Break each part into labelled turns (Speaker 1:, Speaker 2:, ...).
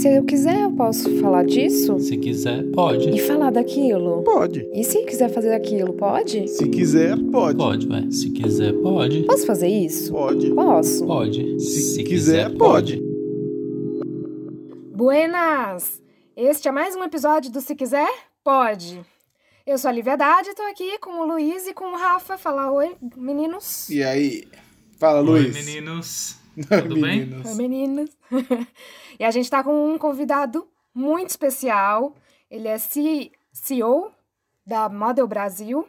Speaker 1: Se eu quiser, eu posso falar disso?
Speaker 2: Se quiser, pode.
Speaker 1: E falar daquilo?
Speaker 3: Pode.
Speaker 1: E se quiser fazer aquilo, pode?
Speaker 3: Se quiser, pode.
Speaker 2: Pode, ué. Se quiser, pode.
Speaker 1: Posso fazer isso?
Speaker 3: Pode.
Speaker 1: Posso.
Speaker 2: Pode.
Speaker 3: Se, quiser, pode.
Speaker 4: Buenas! Este é mais um episódio do Se Quiser, Pode. Eu sou a Lívia Haddad e tô aqui com o Luiz e com o Rafa. Falar oi, meninos.
Speaker 3: E aí? Fala,
Speaker 2: Oi,
Speaker 3: Luiz.
Speaker 2: meninos. Tudo bem?
Speaker 3: Meninos.
Speaker 4: Oi, meninas. e a gente tá com um convidado muito especial. Ele é C- CEO da Model Brasil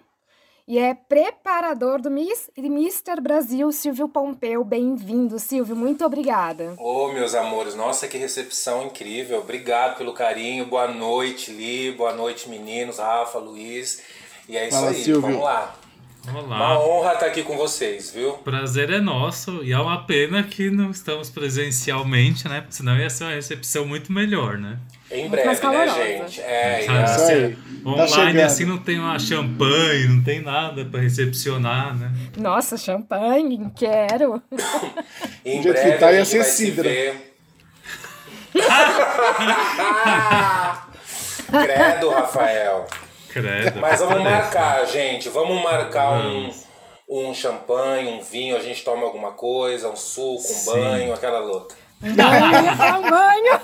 Speaker 4: e é preparador do Miss e Mr. Brasil, Silvio Pompeu. Bem-vindo, Silvio. Muito obrigada.
Speaker 5: Ô, meus amores, nossa, que recepção incrível. Obrigado pelo carinho. Boa noite, Li. Boa noite, meninos, Rafa, Luiz. E é isso
Speaker 3: Fala,
Speaker 5: aí,
Speaker 3: Silvio.
Speaker 5: vamos lá. Uma
Speaker 2: Olá.
Speaker 5: honra estar aqui com vocês, viu?
Speaker 2: Prazer é nosso e é uma pena que não estamos presencialmente, né? Porque senão ia ser uma recepção muito melhor, né?
Speaker 5: Em breve,
Speaker 4: mais
Speaker 5: né,
Speaker 4: calorosa.
Speaker 5: gente? É, e
Speaker 2: Sabe, é
Speaker 3: Tá
Speaker 2: Online
Speaker 3: chegando.
Speaker 2: assim não tem uma champanhe, não tem nada pra recepcionar, né?
Speaker 4: Nossa, champanhe, quero.
Speaker 5: em breve
Speaker 3: que tá,
Speaker 5: a
Speaker 3: ia
Speaker 5: gente
Speaker 3: ser
Speaker 5: vai se
Speaker 3: cidra.
Speaker 5: ver. Credo, Rafael.
Speaker 2: Credo.
Speaker 5: Mas vamos marcar, gente. Vamos marcar um, um champanhe, um vinho, a gente toma alguma coisa, um suco, um
Speaker 2: Sim.
Speaker 5: banho, aquela luta.
Speaker 4: Banho, eu ia falar um banho.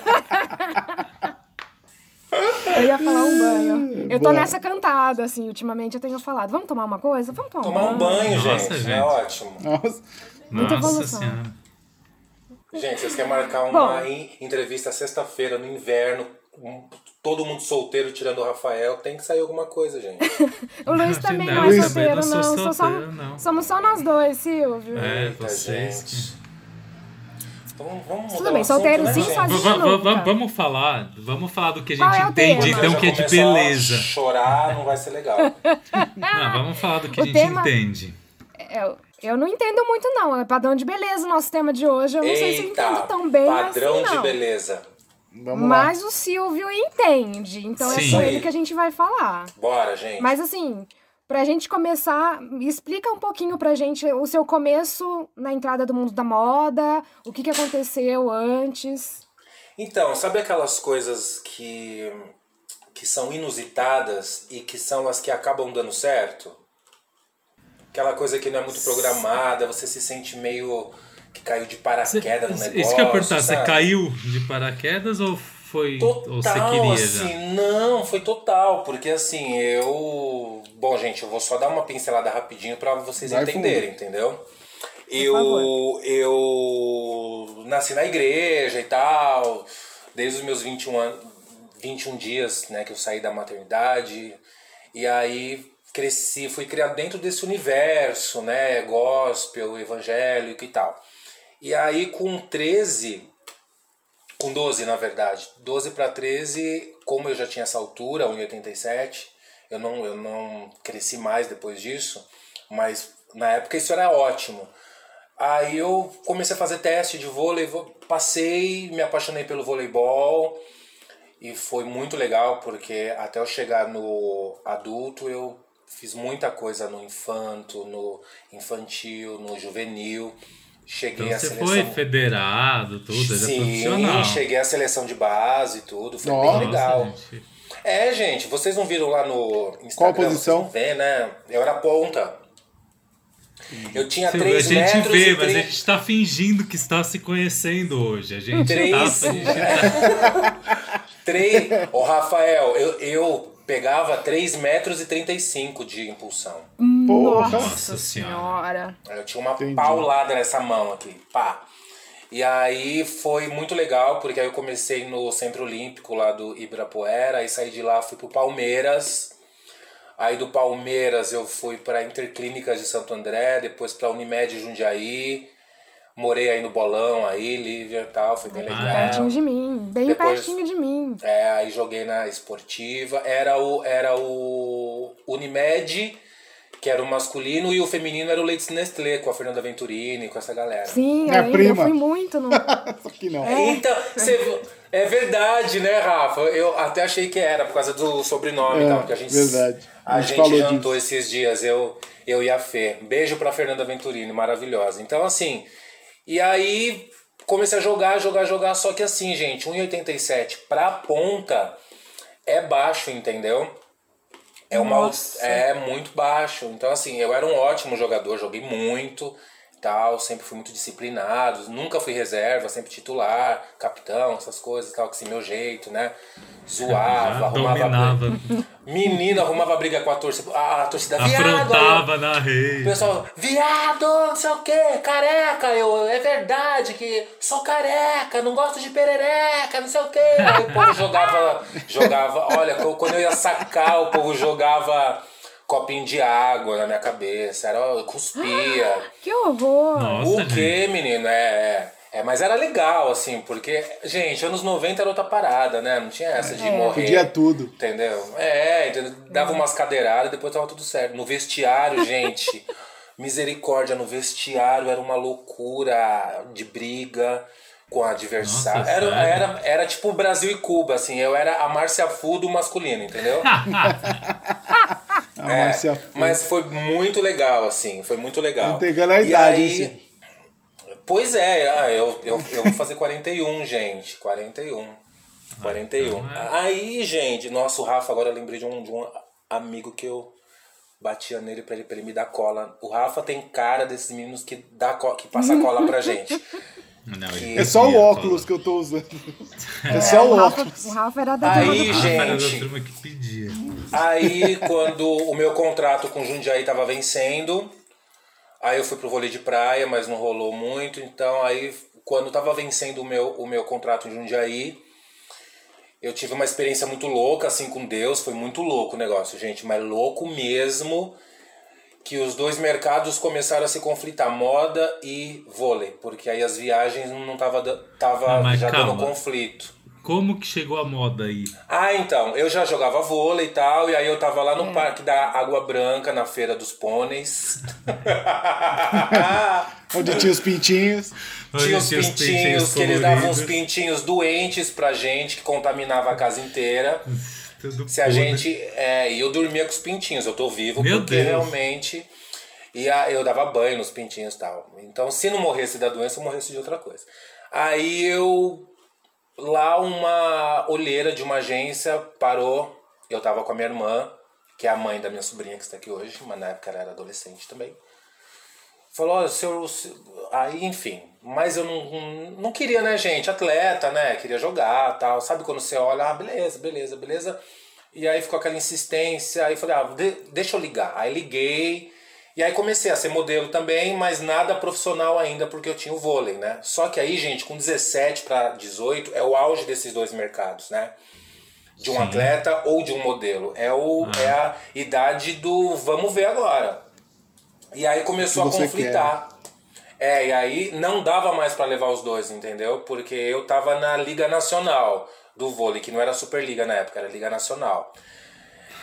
Speaker 4: Eu ia falar um banho. Eu tô
Speaker 3: Boa.
Speaker 4: nessa cantada, assim, ultimamente eu tenho falado. Vamos tomar uma coisa? Vamos tomar,
Speaker 5: Tomar um banho,
Speaker 2: Nossa,
Speaker 5: gente,
Speaker 2: gente.
Speaker 5: é ótimo.
Speaker 3: Nossa.
Speaker 4: Muita
Speaker 2: Nossa
Speaker 4: evolução.
Speaker 2: senhora.
Speaker 5: Gente, vocês querem marcar uma
Speaker 4: Bom.
Speaker 5: en- entrevista sexta-feira no inverno, um- todo mundo solteiro tirando o Rafael, tem que sair alguma coisa, gente.
Speaker 4: O Luiz também
Speaker 2: Não,
Speaker 4: não é solteiro,
Speaker 2: não
Speaker 4: não.
Speaker 2: sou
Speaker 4: Sou só-
Speaker 2: solteiro, não.
Speaker 4: Somos só nós dois, Silvio.
Speaker 2: É,
Speaker 5: Eita,
Speaker 2: vocês.
Speaker 5: gente. Então vamos
Speaker 4: Tudo bem, solteiro
Speaker 5: né,
Speaker 4: sim, sozinho.
Speaker 2: Vamos falar, vamos falar do que a gente
Speaker 4: é o
Speaker 2: entende,
Speaker 4: tema?
Speaker 2: então, que é de
Speaker 5: a
Speaker 2: beleza.
Speaker 5: chorar não vai ser legal.
Speaker 2: Não, vamos falar do que a
Speaker 4: O
Speaker 2: gente
Speaker 4: tema-
Speaker 2: entende.
Speaker 4: Eu, eu não entendo muito, não. É padrão de beleza o nosso tema de hoje. Eu não sei se eu
Speaker 5: Eita,
Speaker 4: entendo tão bem
Speaker 5: padrão
Speaker 4: assim,
Speaker 5: de beleza.
Speaker 3: Vamos lá.
Speaker 4: Mas o Silvio entende. Então é
Speaker 2: Sim.
Speaker 4: com ele que a gente vai falar.
Speaker 5: Bora, gente.
Speaker 4: Mas assim, pra gente começar, explica um pouquinho pra gente o seu começo na entrada do mundo da moda, o que, que aconteceu antes.
Speaker 5: Então, sabe aquelas coisas que, que são inusitadas e que são as que acabam dando certo? Aquela coisa que não é muito programada, você se sente meio que caiu de paraquedas no negócio.
Speaker 2: Isso que eu ia perguntar, você caiu de paraquedas ou foi.
Speaker 5: Total,
Speaker 2: ou você queria já?
Speaker 5: assim, não, foi total, porque assim, eu... Bom, gente, eu vou só dar uma pincelada rapidinho pra vocês
Speaker 3: Vai
Speaker 5: entenderem, entendeu? Eu, eu nasci na igreja e tal, desde os meus 21 anos, 21 dias, né, que eu saí da maternidade, e aí cresci, fui criado dentro desse universo, né, gospel, evangélico e tal. E aí com 13, com 12, na verdade. 12 para 13, como eu já tinha essa altura, 1,87, eu não, eu não cresci mais depois disso, mas na época isso era ótimo. Aí eu comecei a fazer teste de vôlei, passei, me apaixonei pelo voleibol e foi muito legal porque até eu chegar no adulto eu fiz muita coisa no infanto, no infantil, no juvenil. Cheguei
Speaker 2: Então
Speaker 5: à
Speaker 2: você
Speaker 5: seleção.
Speaker 2: foi federado, tudo, ele é
Speaker 5: Sim,
Speaker 2: profissional.
Speaker 5: cheguei à seleção de base e tudo, foi
Speaker 3: Nossa,
Speaker 5: bem legal.
Speaker 2: gente.
Speaker 5: É, gente, vocês não viram lá no Instagram?
Speaker 3: Qual posição?
Speaker 5: Vê, né? Eu era ponta. Eu tinha
Speaker 2: Silvio,
Speaker 5: 3
Speaker 2: a gente
Speaker 5: metros
Speaker 2: vê,
Speaker 5: e
Speaker 2: mas a
Speaker 5: 30
Speaker 2: gente tá fingindo que está se conhecendo hoje. A gente
Speaker 5: Três.
Speaker 2: tá fingindo.
Speaker 5: Três... Ô, Rafael, eu, eu pegava 3 metros e 35 de impulsão.
Speaker 3: Porra.
Speaker 2: Nossa senhora.
Speaker 5: Eu tinha uma
Speaker 3: Entendi.
Speaker 5: paulada nessa mão aqui, pá. E aí foi muito legal, porque aí eu comecei no Centro Olímpico lá do Ibirapuera, aí saí de lá, fui pro Palmeiras. Aí do Palmeiras eu fui pra Interclínicas de Santo André, depois pra Unimed Jundiaí. Morei aí no Bolão, aí, Lívia e tal, foi bem legal.
Speaker 4: Pertinho de mim, bem
Speaker 5: Depois-
Speaker 4: pertinho de mim.
Speaker 5: É, aí joguei na esportiva. Era o, era o Unimed, que era o masculino, e o feminino era o Leites Nestlé, com a Fernanda Venturini, com essa galera.
Speaker 4: Sim,
Speaker 3: Minha
Speaker 4: eu,
Speaker 3: prima.
Speaker 4: eu fui muito no.
Speaker 3: Só que não.
Speaker 5: Então, você é verdade, né, Rafa? Eu até achei que era, por causa do sobrenome e
Speaker 3: É,
Speaker 5: tal, que a gente,
Speaker 3: verdade.
Speaker 5: A,
Speaker 3: A gente
Speaker 5: gente
Speaker 3: falou
Speaker 5: jantou
Speaker 3: disso.
Speaker 5: esses dias, eu, eu e a Fê. Beijo pra Fernanda Venturini, maravilhosa. Então, assim, e aí comecei a jogar, jogar, jogar. Só que assim, gente, 1,87 pra ponta é baixo, entendeu? É, uma,
Speaker 4: Nossa.
Speaker 5: é muito baixo. Então, assim, eu era um ótimo jogador, joguei muito tal, sempre fui muito disciplinado, nunca fui reserva, sempre titular, capitão, essas coisas tal, que assim, meu jeito, né? Zoava,
Speaker 2: Já
Speaker 5: arrumava
Speaker 2: dominava.
Speaker 5: briga. Menino arrumava briga com a torcida. A, a torcida, viado! eu-
Speaker 2: Afrontava na
Speaker 5: o
Speaker 2: rede.
Speaker 5: pessoal, viado, não sei o que, careca, eu, é verdade que sou careca, não gosto de perereca, não sei o que. Aí o povo jogava, jogava, olha, quando eu ia sacar, o povo jogava copinho de água na minha cabeça, era, eu cuspia.
Speaker 4: Que horror!
Speaker 2: Nossa,
Speaker 5: o que, menino? É, é, é, mas era legal, assim, porque, gente, anos 90 era outra parada, né? Não tinha essa de morrer.
Speaker 3: Podia tudo.
Speaker 5: Entendeu? É, entendeu? dava umas cadeiradas, depois tava tudo certo. No vestiário, gente, misericórdia, no vestiário era uma loucura de briga com adversário.
Speaker 2: Nossa,
Speaker 5: era,
Speaker 2: sério?
Speaker 5: era, era tipo Brasil e Cuba, assim, eu era a Márcia Fu do masculino, entendeu?
Speaker 3: A
Speaker 5: É,
Speaker 3: Márcia Fu.
Speaker 5: mas foi muito legal, assim, foi muito legal.
Speaker 3: Não pegando a
Speaker 5: E
Speaker 3: idade,
Speaker 5: aí-
Speaker 3: assim.
Speaker 5: Pois é, ah, eu, eu, eu vou fazer 41, gente. 41. 41.
Speaker 2: então é.
Speaker 5: Aí, gente, nossa, o Rafa, agora eu lembrei de um, de um amigo que eu batia nele pra ele, pra ele me dar cola. O Rafa tem cara desses meninos que, dá co- que passa cola pra gente.
Speaker 2: Não,
Speaker 3: É só o óculos que eu tô usando. É só o
Speaker 4: o, Rafa,
Speaker 3: óculos.
Speaker 4: o Rafa era da
Speaker 5: Aí,
Speaker 4: turma do
Speaker 2: era da
Speaker 5: gente.
Speaker 2: turma que pedia.
Speaker 5: Aí, quando o meu contrato com o Jundiaí tava vencendo, aí eu fui pro vôlei de praia, mas não rolou muito. Então, aí, quando tava vencendo o meu, o meu contrato em Jundiaí, eu tive uma experiência muito louca, assim, com Deus. Foi muito louco o negócio, gente, mas louco mesmo. Que os dois mercados começaram a se conflitar, moda e vôlei, porque aí as viagens não tava, da- tava
Speaker 2: mas
Speaker 5: já dando
Speaker 2: calma.
Speaker 5: conflito.
Speaker 2: Como que chegou a moda aí?
Speaker 5: Ah, então, eu já jogava vôlei e tal, e aí eu tava lá no Parque da Água Branca, na Feira dos Pôneis.
Speaker 3: Onde tinha os pintinhos.
Speaker 5: tinha os
Speaker 2: Tinha os
Speaker 5: pintinhos, que eles davam uns pintinhos doentes pra gente, que contaminava a casa inteira.
Speaker 2: tudo
Speaker 5: Se a
Speaker 2: podre.
Speaker 5: gente. É, e eu dormia com os pintinhos, eu tô vivo,
Speaker 2: Meu
Speaker 5: porque
Speaker 2: Deus.
Speaker 5: realmente. E a- eu dava banho nos pintinhos e tal. Então, se não morresse da doença, eu morresse de outra coisa. Aí eu. Lá uma olheira de uma agência parou. Eu tava com a minha irmã, que é a mãe da minha sobrinha que está aqui hoje, mas na época ela era adolescente também. Falou, seu, seu- Aí, enfim. Mas eu não, não queria, né, gente? Atleta, né? Queria jogar tal. Sabe quando você olha, ah, beleza, beleza, beleza. E aí ficou aquela insistência. Aí falei, ah, de- deixa eu ligar. Aí liguei. E aí comecei a ser modelo também, mas nada profissional ainda, porque eu tinha o vôlei, né? Só que aí, gente, com 17 para 18 é o auge desses dois mercados, né? De um
Speaker 2: Sim.
Speaker 5: atleta ou de um modelo. É, o,
Speaker 2: Ah.
Speaker 5: é a idade do vamos ver agora. E aí começou a conflitar. É, e aí não dava mais pra levar os dois, entendeu? Porque eu tava na Liga Nacional do vôlei, que não era Superliga na época, era Liga Nacional.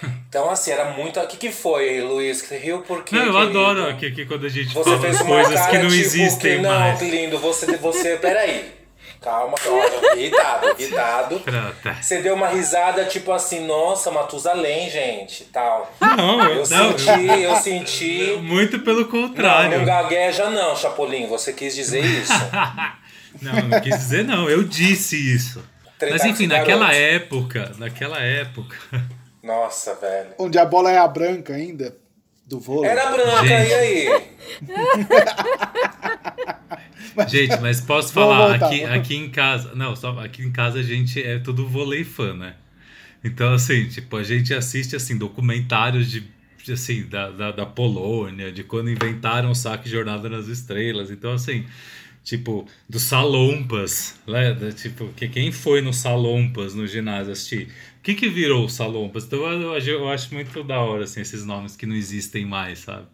Speaker 5: Então, assim, era muito. O que, que foi, Luiz? Que riu porque.
Speaker 2: Não, eu
Speaker 5: querido?
Speaker 2: adoro aqui, quando a gente
Speaker 5: Você fez
Speaker 2: coisas que não
Speaker 5: tipo
Speaker 2: existem
Speaker 5: que, não,
Speaker 2: mais.
Speaker 5: que lindo. Você, você, peraí. Calma, calma. Irritado, irritado.
Speaker 2: Pronto.
Speaker 5: Você deu uma risada tipo assim, nossa, Matusalém, gente, tal.
Speaker 2: Não, eu,
Speaker 5: Eu
Speaker 2: não,
Speaker 5: senti, eu senti.
Speaker 2: muito pelo
Speaker 5: Não,
Speaker 2: contrário.
Speaker 5: não gagueja não, Chapolin, você quis dizer isso.
Speaker 2: Não, não quis dizer não, eu disse isso.
Speaker 5: Tretar
Speaker 2: Mas enfim, naquela
Speaker 5: garoto.
Speaker 2: época, naquela época.
Speaker 5: Nossa, velho.
Speaker 3: Onde a bola é a branca ainda. Do vôlei.
Speaker 5: Era branca,
Speaker 2: Gente.
Speaker 5: e aí?
Speaker 2: Gente, mas posso falar,
Speaker 3: voltar.
Speaker 2: aqui, aqui em casa. Não, só aqui em casa a gente é tudo vôlei fã, né? Então, assim, tipo, a gente assiste assim, documentários de, de, assim, da, da, da Polônia, de quando inventaram o saque Jornada nas Estrelas. Então, assim, tipo, dos Salompas, né? Tipo, que quem foi no Salompas no ginásio assistir? O que que virou o Salompas? Então, eu, eu, eu acho muito da hora, assim, esses nomes que não existem mais, sabe?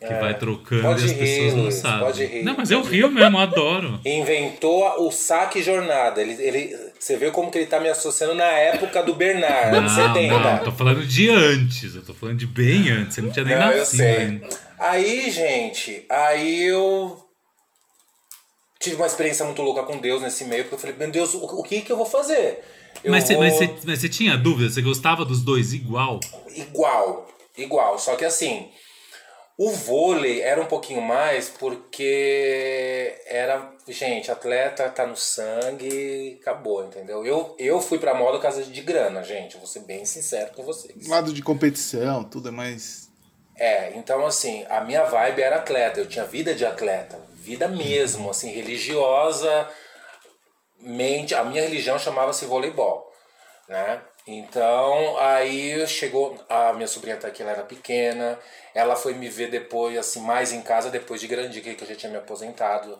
Speaker 2: Que vai trocando
Speaker 5: pode
Speaker 2: e as
Speaker 5: rir,
Speaker 2: pessoas não
Speaker 5: Luiz,
Speaker 2: sabem.
Speaker 5: pode rir,
Speaker 2: não, mas eu rio mesmo, adoro.
Speaker 5: Inventou o saque jornada. Ele, ele, você vê como que ele tá me associando na época do Bernard, anos
Speaker 2: Não,
Speaker 5: 70.
Speaker 2: não, eu tô falando de antes, eu tô falando de bem antes, você não tinha nem
Speaker 5: Não, eu
Speaker 2: nascido
Speaker 5: sei.
Speaker 2: ainda.
Speaker 5: Aí, gente, aí eu tive uma experiência muito louca com Deus nesse meio, porque eu falei, meu Deus, o, o que que eu vou fazer? Eu
Speaker 2: Mas, você,
Speaker 5: vou...
Speaker 2: tinha dúvida? Você gostava dos dois igual?
Speaker 5: Igual, igual. Só que assim, O vôlei era um pouquinho mais porque era, gente, atleta tá no sangue, acabou, entendeu? Eu, eu fui pra moda por causa de grana, gente, vou ser bem sincero com vocês.
Speaker 3: Lado de competição, tudo é mais.
Speaker 5: É, então assim, a minha vibe era atleta, eu tinha vida de atleta, vida mesmo, assim, religiosa, mente, a minha religião chamava-se voleibol, né? Então, aí chegou, a minha sobrinha tá aqui, ela era pequena, ela foi me ver depois, assim, mais em casa, depois de grande, que eu já tinha me aposentado.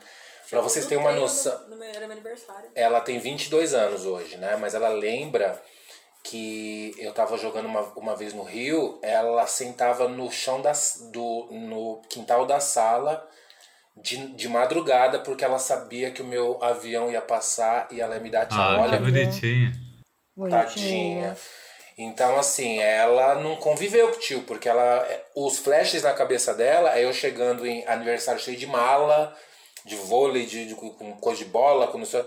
Speaker 5: Pra vocês terem uma noção,
Speaker 6: No meu, era meu aniversário.
Speaker 5: ela tem 22 anos hoje, né? Mas ela lembra que eu tava jogando uma, uma vez no Rio, ela sentava no chão das, do, no quintal da sala de, de madrugada, porque ela sabia que o meu avião ia passar e ela ia me dar tchau.
Speaker 2: Ah,
Speaker 5: Olha,
Speaker 2: que bonitinha.
Speaker 5: Tadinha. Então, assim, ela não conviveu com o tio, porque ela. Os flashes na cabeça dela é eu chegando em aniversário cheio de mala, de vôlei, de, de- com coisa de bola, com não sei.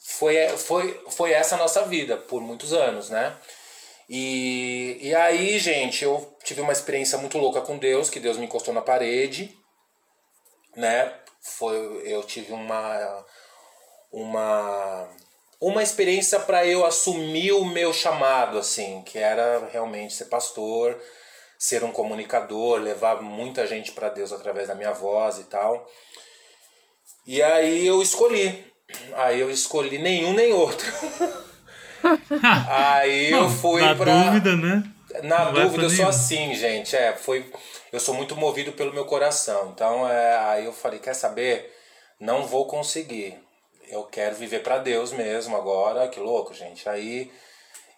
Speaker 5: Foi, foi, foi essa a nossa vida por muitos anos, né? E, e aí, gente, eu tive uma experiência muito louca com Deus, que Deus me encostou na parede, né? Foi, eu tive uma uma uma experiência para eu assumir o meu chamado assim, que era realmente ser pastor, ser um comunicador, levar muita gente para Deus através da minha voz e tal. E aí eu escolhi. Aí eu escolhi nenhum nem outro. aí eu fui
Speaker 2: Na
Speaker 5: pra
Speaker 2: dúvida, né?
Speaker 5: na
Speaker 2: Não
Speaker 5: dúvida, eu sou
Speaker 2: nenhum.
Speaker 5: assim, gente. É, foi. Eu sou muito movido pelo meu coração. Então, é, aí eu falei, quer saber? Não vou conseguir. Eu quero viver para Deus mesmo agora. Que louco, gente. Aí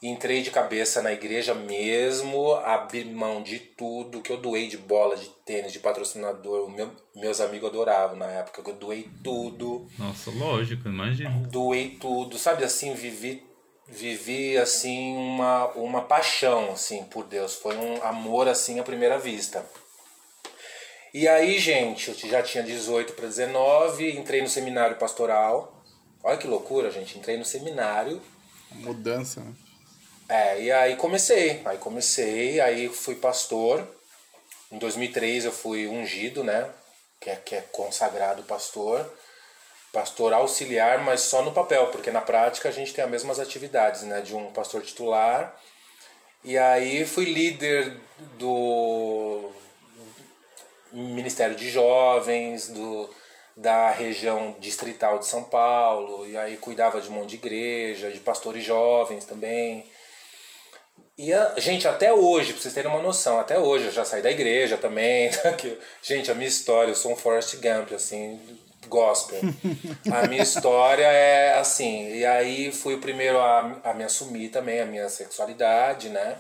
Speaker 5: entrei de cabeça na igreja mesmo, abri mão de tudo que eu doei de bola, de tênis, de patrocinador. Meu- meus amigos adoravam na época que eu doei tudo
Speaker 2: Nossa, lógico, imagina.
Speaker 5: doei tudo, sabe assim, vivi vivi assim uma, uma paixão assim por Deus, foi um amor assim à primeira vista. E aí, gente, eu já tinha 18 para 19, entrei no seminário pastoral. Olha que loucura, gente, entrei no seminário.
Speaker 3: Mudança, né?
Speaker 5: É, e aí comecei, aí comecei, aí fui pastor. Em 2003 eu fui ungido, né? Que é, que é consagrado pastor. Pastor auxiliar, mas só no papel, porque na prática a gente tem as mesmas atividades, né? De um pastor titular. E aí fui líder do Ministério de Jovens, do, da região distrital de São Paulo, e aí cuidava de um monte de igreja, de pastores jovens também. E, a, gente, até hoje, pra vocês terem uma noção, até hoje eu já saí da igreja também. tá? Gente, a minha história, eu sou um Forrest Gump, assim, gospel. A minha história é assim, e aí fui o primeiro a, a me assumir também, a minha sexualidade, né?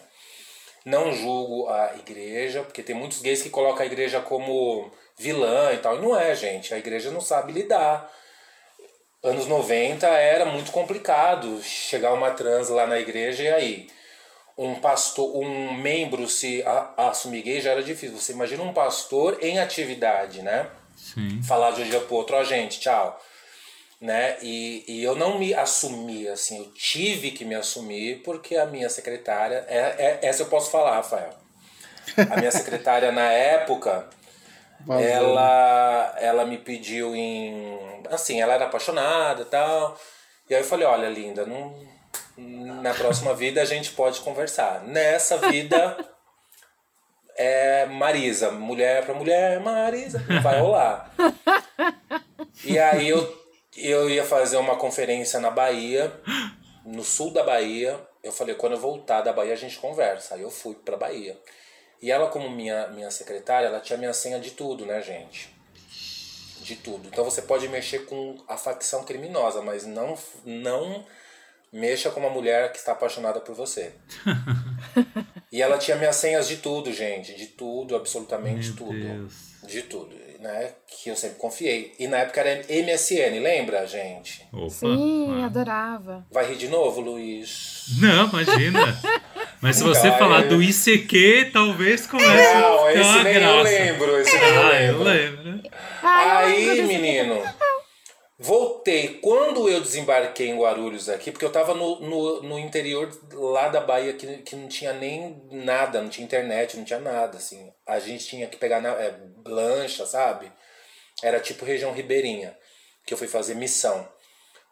Speaker 5: Não julgo a igreja, porque tem muitos gays que colocam a igreja como vilã e tal. E não é, gente. A igreja não sabe lidar. Anos 90 era muito complicado chegar uma trans lá na igreja e aí um pastor, um membro se a- assumir gay já era difícil. Você imagina um pastor em atividade, né?
Speaker 2: Sim.
Speaker 5: falar de um dia pro outro, ó, gente, tchau. Né? E, e eu não me assumi, assim, eu tive que me assumir porque a minha secretária, é, é, essa eu posso falar, Rafael. A minha secretária na época, ela, ela me pediu em. Assim, ela era apaixonada e tal. E aí eu falei, olha, linda, não, na próxima vida a gente pode conversar. Nessa vida é Marisa, mulher pra mulher, Marisa, vai rolar. E aí eu, eu ia fazer uma conferência na Bahia, no sul da Bahia. Eu falei, quando eu voltar da Bahia a gente conversa. Aí eu fui pra Bahia. E ela, como minha, minha secretária, ela tinha minha senha de tudo, né, gente? De tudo. Então você pode mexer com a facção criminosa, mas não, não mexa com uma mulher que está apaixonada por você. E ela tinha minhas senhas de tudo, gente. De tudo, absolutamente
Speaker 2: Meu
Speaker 5: tudo.
Speaker 2: Deus.
Speaker 5: De tudo, né? Que eu sempre confiei. E na época era MSN, lembra, gente?
Speaker 2: Opa.
Speaker 4: Sim,
Speaker 2: ah.
Speaker 4: adorava.
Speaker 5: Vai rir de novo, Luiz?
Speaker 2: Não, imagina. Mas se você falar
Speaker 5: aí-
Speaker 2: do ICQ, talvez comece
Speaker 5: Não,
Speaker 2: a
Speaker 5: esse nem eu
Speaker 2: graça.
Speaker 5: lembro. Esse nem eu
Speaker 2: Ah, eu
Speaker 5: lembro.
Speaker 4: eu lembro
Speaker 5: Aí,
Speaker 4: desse-
Speaker 5: menino, Voltei. Quando eu desembarquei em Guarulhos aqui, porque eu tava no, no, no interior lá da Bahia que, que não tinha nem nada, não tinha internet, não tinha nada, assim. A gente tinha que pegar na é, lancha, sabe? Era tipo região ribeirinha, que eu fui fazer missão.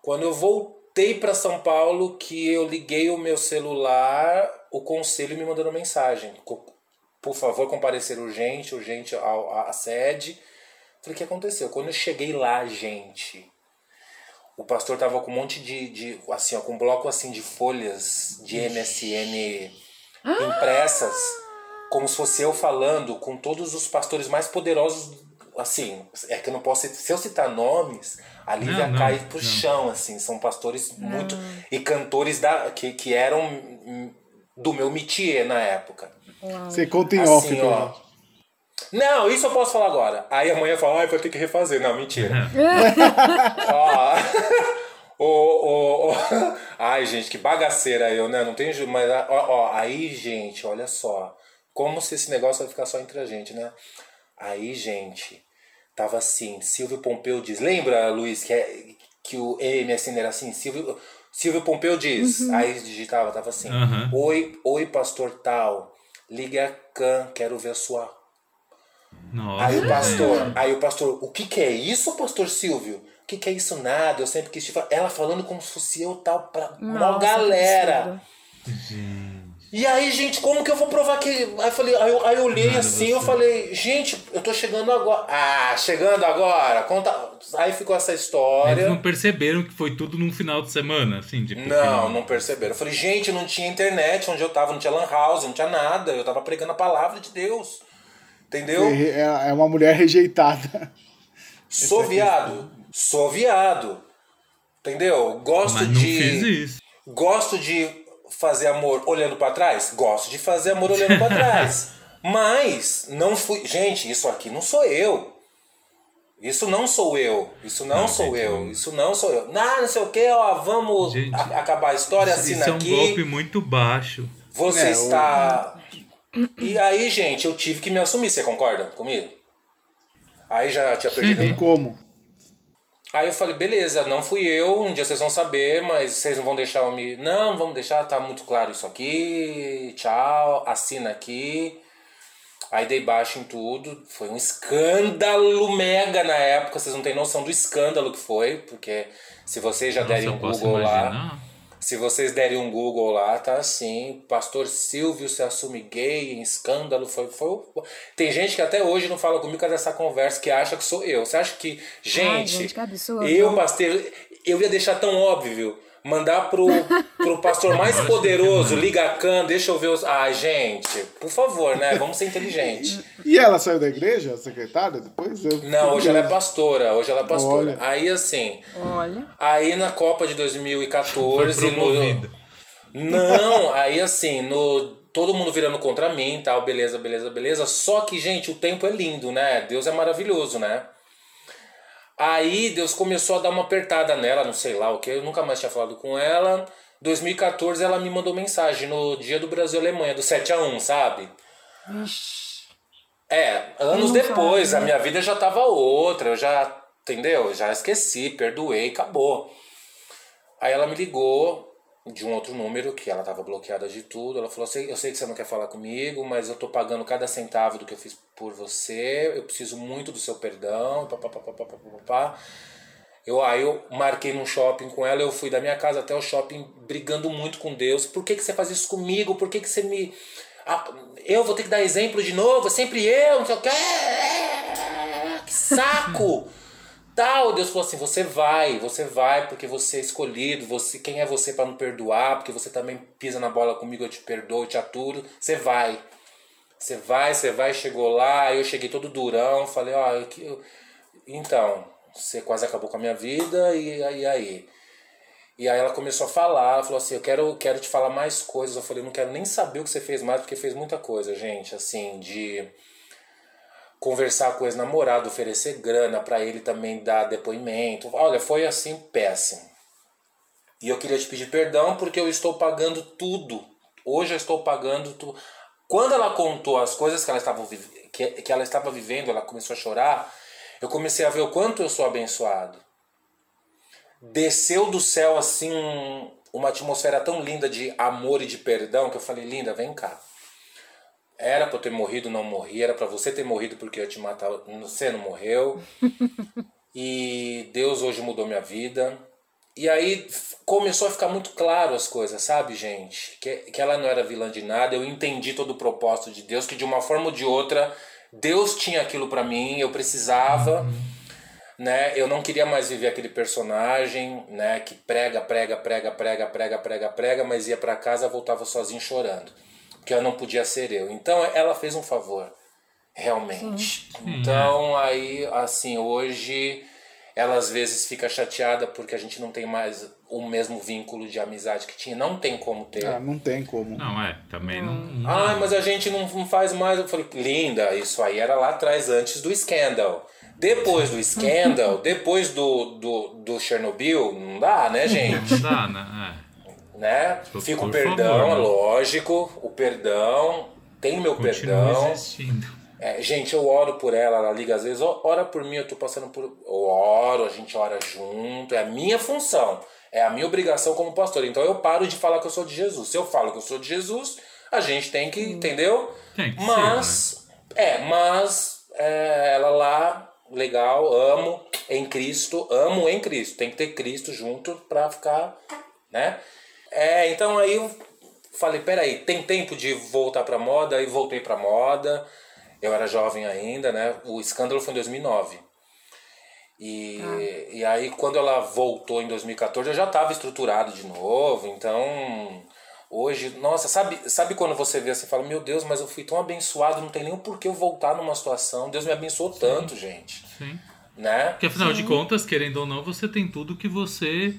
Speaker 5: Quando eu voltei para São Paulo, que eu liguei o meu celular, o conselho me mandando mensagem. Co- Por favor, comparecer urgente, urgente ao- à à sede. Falei, o que aconteceu? Quando eu cheguei lá, gente, o pastor tava com um monte de, de assim, ó, com um bloco assim de folhas de MSN impressas, como se fosse eu falando com todos os pastores mais poderosos, assim, é que eu não posso, se eu citar nomes, a Lívia
Speaker 2: Não, não,
Speaker 5: cai pro
Speaker 2: não.
Speaker 5: chão, assim, são pastores muito e cantores da que, que eram do meu métier na época.
Speaker 3: Você conta em
Speaker 5: Assim,
Speaker 3: off,
Speaker 5: ó. Não, isso eu posso falar agora. Aí amanhã fala, ai, vou ter que refazer. Não, mentira. Ó, ô, ô, ô. Ai, gente, que bagaceira eu, né? Não tem ju- mas ó, ó, aí, gente, olha só. Como se esse negócio vai ficar só entre a gente, né? Aí, gente, tava assim, Silvio Pompeu diz. Lembra, Luiz, que, é, que o MSN era assim? Silvio, Silvio Pompeu diz. Aí digitava, tava assim.
Speaker 2: Aham.
Speaker 5: Oi, oi, pastor tal. Liga a can, quero ver sua
Speaker 2: Nossa.
Speaker 5: Aí o pastor, aí o pastor, o que que é isso, pastor Silvio? O que que é isso nada? Eu sempre quis te falar. Ela falando como se fosse eu tal pra uma galera. E aí, gente, como que eu vou provar que. Aí eu falei, aí eu, aí eu olhei
Speaker 2: Nada,
Speaker 5: assim,
Speaker 2: você.
Speaker 5: eu falei, gente, eu tô chegando agora. Ah, chegando agora? Conta. Aí ficou essa
Speaker 2: Eles
Speaker 5: história.
Speaker 2: não perceberam que foi tudo num final de semana, assim, tipo.
Speaker 5: Não, não perceberam. Eu falei, gente, não tinha internet onde eu tava, não tinha lan house, não tinha nada. Eu tava pregando a palavra de Deus. Entendeu?
Speaker 3: É é uma mulher rejeitada.
Speaker 5: Sou viado. Sou viado. Entendeu? Gosto
Speaker 2: Mas não
Speaker 5: de.
Speaker 2: fiz isso.
Speaker 5: Gosto de fazer amor olhando pra trás? Gosto de fazer amor olhando pra trás. Mas não fui. Gente, isso aqui não sou eu. Isso não sou eu. Isso não,
Speaker 2: Não,
Speaker 5: sou
Speaker 2: gente,
Speaker 5: eu.
Speaker 2: não.
Speaker 5: Isso não sou eu. Não, não sei o que, ó. Vamos
Speaker 2: Gente,
Speaker 5: a- acabar a história,
Speaker 2: Isso
Speaker 5: assina
Speaker 2: é um
Speaker 5: aqui.
Speaker 2: golpe muito baixo.
Speaker 5: Você
Speaker 3: É, o-
Speaker 5: está. E aí, gente, eu tive que me assumir. Você concorda comigo? Aí já tinha perdido.
Speaker 3: Tem como?
Speaker 5: Aí eu falei, beleza, não fui eu, um dia vocês vão saber, mas vocês não vão deixar eu me. Não, não vamos deixar, tá muito claro isso aqui. Tchau, assina aqui. Aí dei baixo em tudo. Foi um escândalo mega na época. Vocês não têm noção do escândalo que foi, porque se vocês já
Speaker 2: Nossa,
Speaker 5: derem um Google lá. Se vocês derem um Google lá, tá assim. Pastor Silvio se assume gay em escândalo. Foi, foi. Tem gente que até hoje não fala comigo por dessa conversa que acha que sou eu. Você acha que. Gente,
Speaker 4: gente, que absurdo.
Speaker 5: eu, pastor, eu ia deixar tão óbvio. Mandar pro, pro pastor mais poderoso, liga a can, deixa eu ver os. Ai, gente, por favor, né? Vamos ser inteligentes.
Speaker 3: E ela saiu da igreja, a secretária, depois? Eu
Speaker 5: Não, hoje ela é pastora. Hoje ela é pastora.
Speaker 3: Olha.
Speaker 5: Aí assim.
Speaker 4: Olha.
Speaker 5: Aí na Copa de
Speaker 2: Foi
Speaker 5: 2014. no-. Não, aí assim, no todo mundo virando contra mim, tal, beleza, beleza, beleza. Só que, gente, o tempo é lindo, né? Deus é maravilhoso, né? Aí Deus começou a dar uma apertada nela, não sei lá o que, eu nunca mais tinha falado com ela. 2014 ela me mandou mensagem no dia do Brasil Alemanha, do 7 a 1 sabe? É, anos depois,
Speaker 4: sabe,
Speaker 5: a minha vida já tava outra, eu já, entendeu? Já esqueci, perdoei, acabou. Aí ela me ligou de um outro número, que ela estava bloqueada de tudo. Ela falou: assim, Eu sei que você não quer falar comigo, mas eu tô pagando cada centavo do que eu fiz por você, eu preciso muito do seu perdão. Pá, pá, pá, pá, pá, pá, pá, pá. Eu, aí eu marquei num shopping com ela, eu fui da minha casa até o shopping brigando muito com Deus. Por que, que você faz isso comigo? Por que, que você me. Ah, eu vou ter que dar exemplo de novo, é sempre eu, não sei o quê. Ah, que saco! Tal, Deus falou assim: você vai, você vai porque você é escolhido, você, quem é você para não perdoar? Porque você também pisa na bola comigo, eu te perdoo, eu te aturo. Você vai. Você vai, você vai, chegou lá, eu cheguei todo durão, falei, ó, eu eu- então, você quase acabou com a minha vida, e, e aí? E aí ela começou a falar, ela falou assim, eu quero, quero te falar mais coisas. Eu falei, não quero nem saber o que você fez mais, porque fez muita coisa, gente, assim, de conversar com o ex-namorado, oferecer grana pra ele também dar depoimento. Olha, foi assim, péssimo. E eu queria te pedir perdão porque eu estou pagando tudo. Hoje eu estou pagando tudo. Quando ela contou as coisas que ela estava, que, que ela estava vivendo, ela começou a chorar, eu comecei a ver o quanto eu sou abençoado. desceu do céu assim um- uma atmosfera tão linda de amor e de perdão que eu falei, linda, vem cá. Era pra eu ter morrido, não morri. Era pra você ter morrido porque eu te matar. Você não morreu. e Deus hoje mudou minha vida. E aí começou a ficar muito claro as coisas, sabe, gente? Que, que ela não era vilã de nada. Eu entendi todo o propósito de Deus, que de uma forma ou de outra, Deus tinha aquilo pra mim, eu precisava. Né? Eu não queria mais viver aquele personagem, né, que prega, prega, prega, prega, prega, prega, prega, mas ia pra casa, voltava sozinho chorando, porque eu não podia ser eu. Então ela fez um favor, realmente. Então aí, assim, hoje ela às vezes fica chateada porque a gente não tem mais o mesmo vínculo de amizade que tinha. Não tem como ter.
Speaker 3: Ah, não tem como.
Speaker 2: Não, é, também não. não
Speaker 5: Ai, mas a gente não, faz mais. Eu falei, linda, isso aí era lá atrás, antes do Scandal. Depois do Scandal, depois do, do, do Chernobyl, não dá, né, gente?
Speaker 2: Não dá, né?
Speaker 5: Né? Fica o
Speaker 2: favor,
Speaker 5: perdão,
Speaker 2: né?
Speaker 5: é lógico, o perdão, tem meu.
Speaker 2: Continua
Speaker 5: perdão.
Speaker 2: existindo.
Speaker 5: É, gente, eu oro por ela, ela liga às vezes, "Ó, ora por mim, eu tô passando por. Eu oro, a gente ora junto, é a minha função, é a minha obrigação como pastor. Então eu paro de falar que eu sou de Jesus. Se eu falo que eu sou de Jesus, a gente tem que, entendeu?
Speaker 2: Tem que ser,
Speaker 5: mas, é, mas é, ela lá, legal, amo em Cristo, amo em Cristo. Tem que ter Cristo junto pra ficar, né? É, então aí eu falei, peraí, tem tempo de voltar pra moda? Aí voltei pra moda. Eu era jovem ainda, né? O escândalo foi em 2009. E, e aí, quando ela voltou em 2014, eu já estava estruturado de novo. Então, hoje, nossa, sabe, sabe quando você vê, você fala: Meu Deus, mas eu fui tão abençoado, não tem nem por que eu voltar numa situação. Deus me abençoou tanto, gente.
Speaker 2: Sim.
Speaker 5: Né?
Speaker 2: Porque afinal de contas, querendo ou não, você tem tudo que você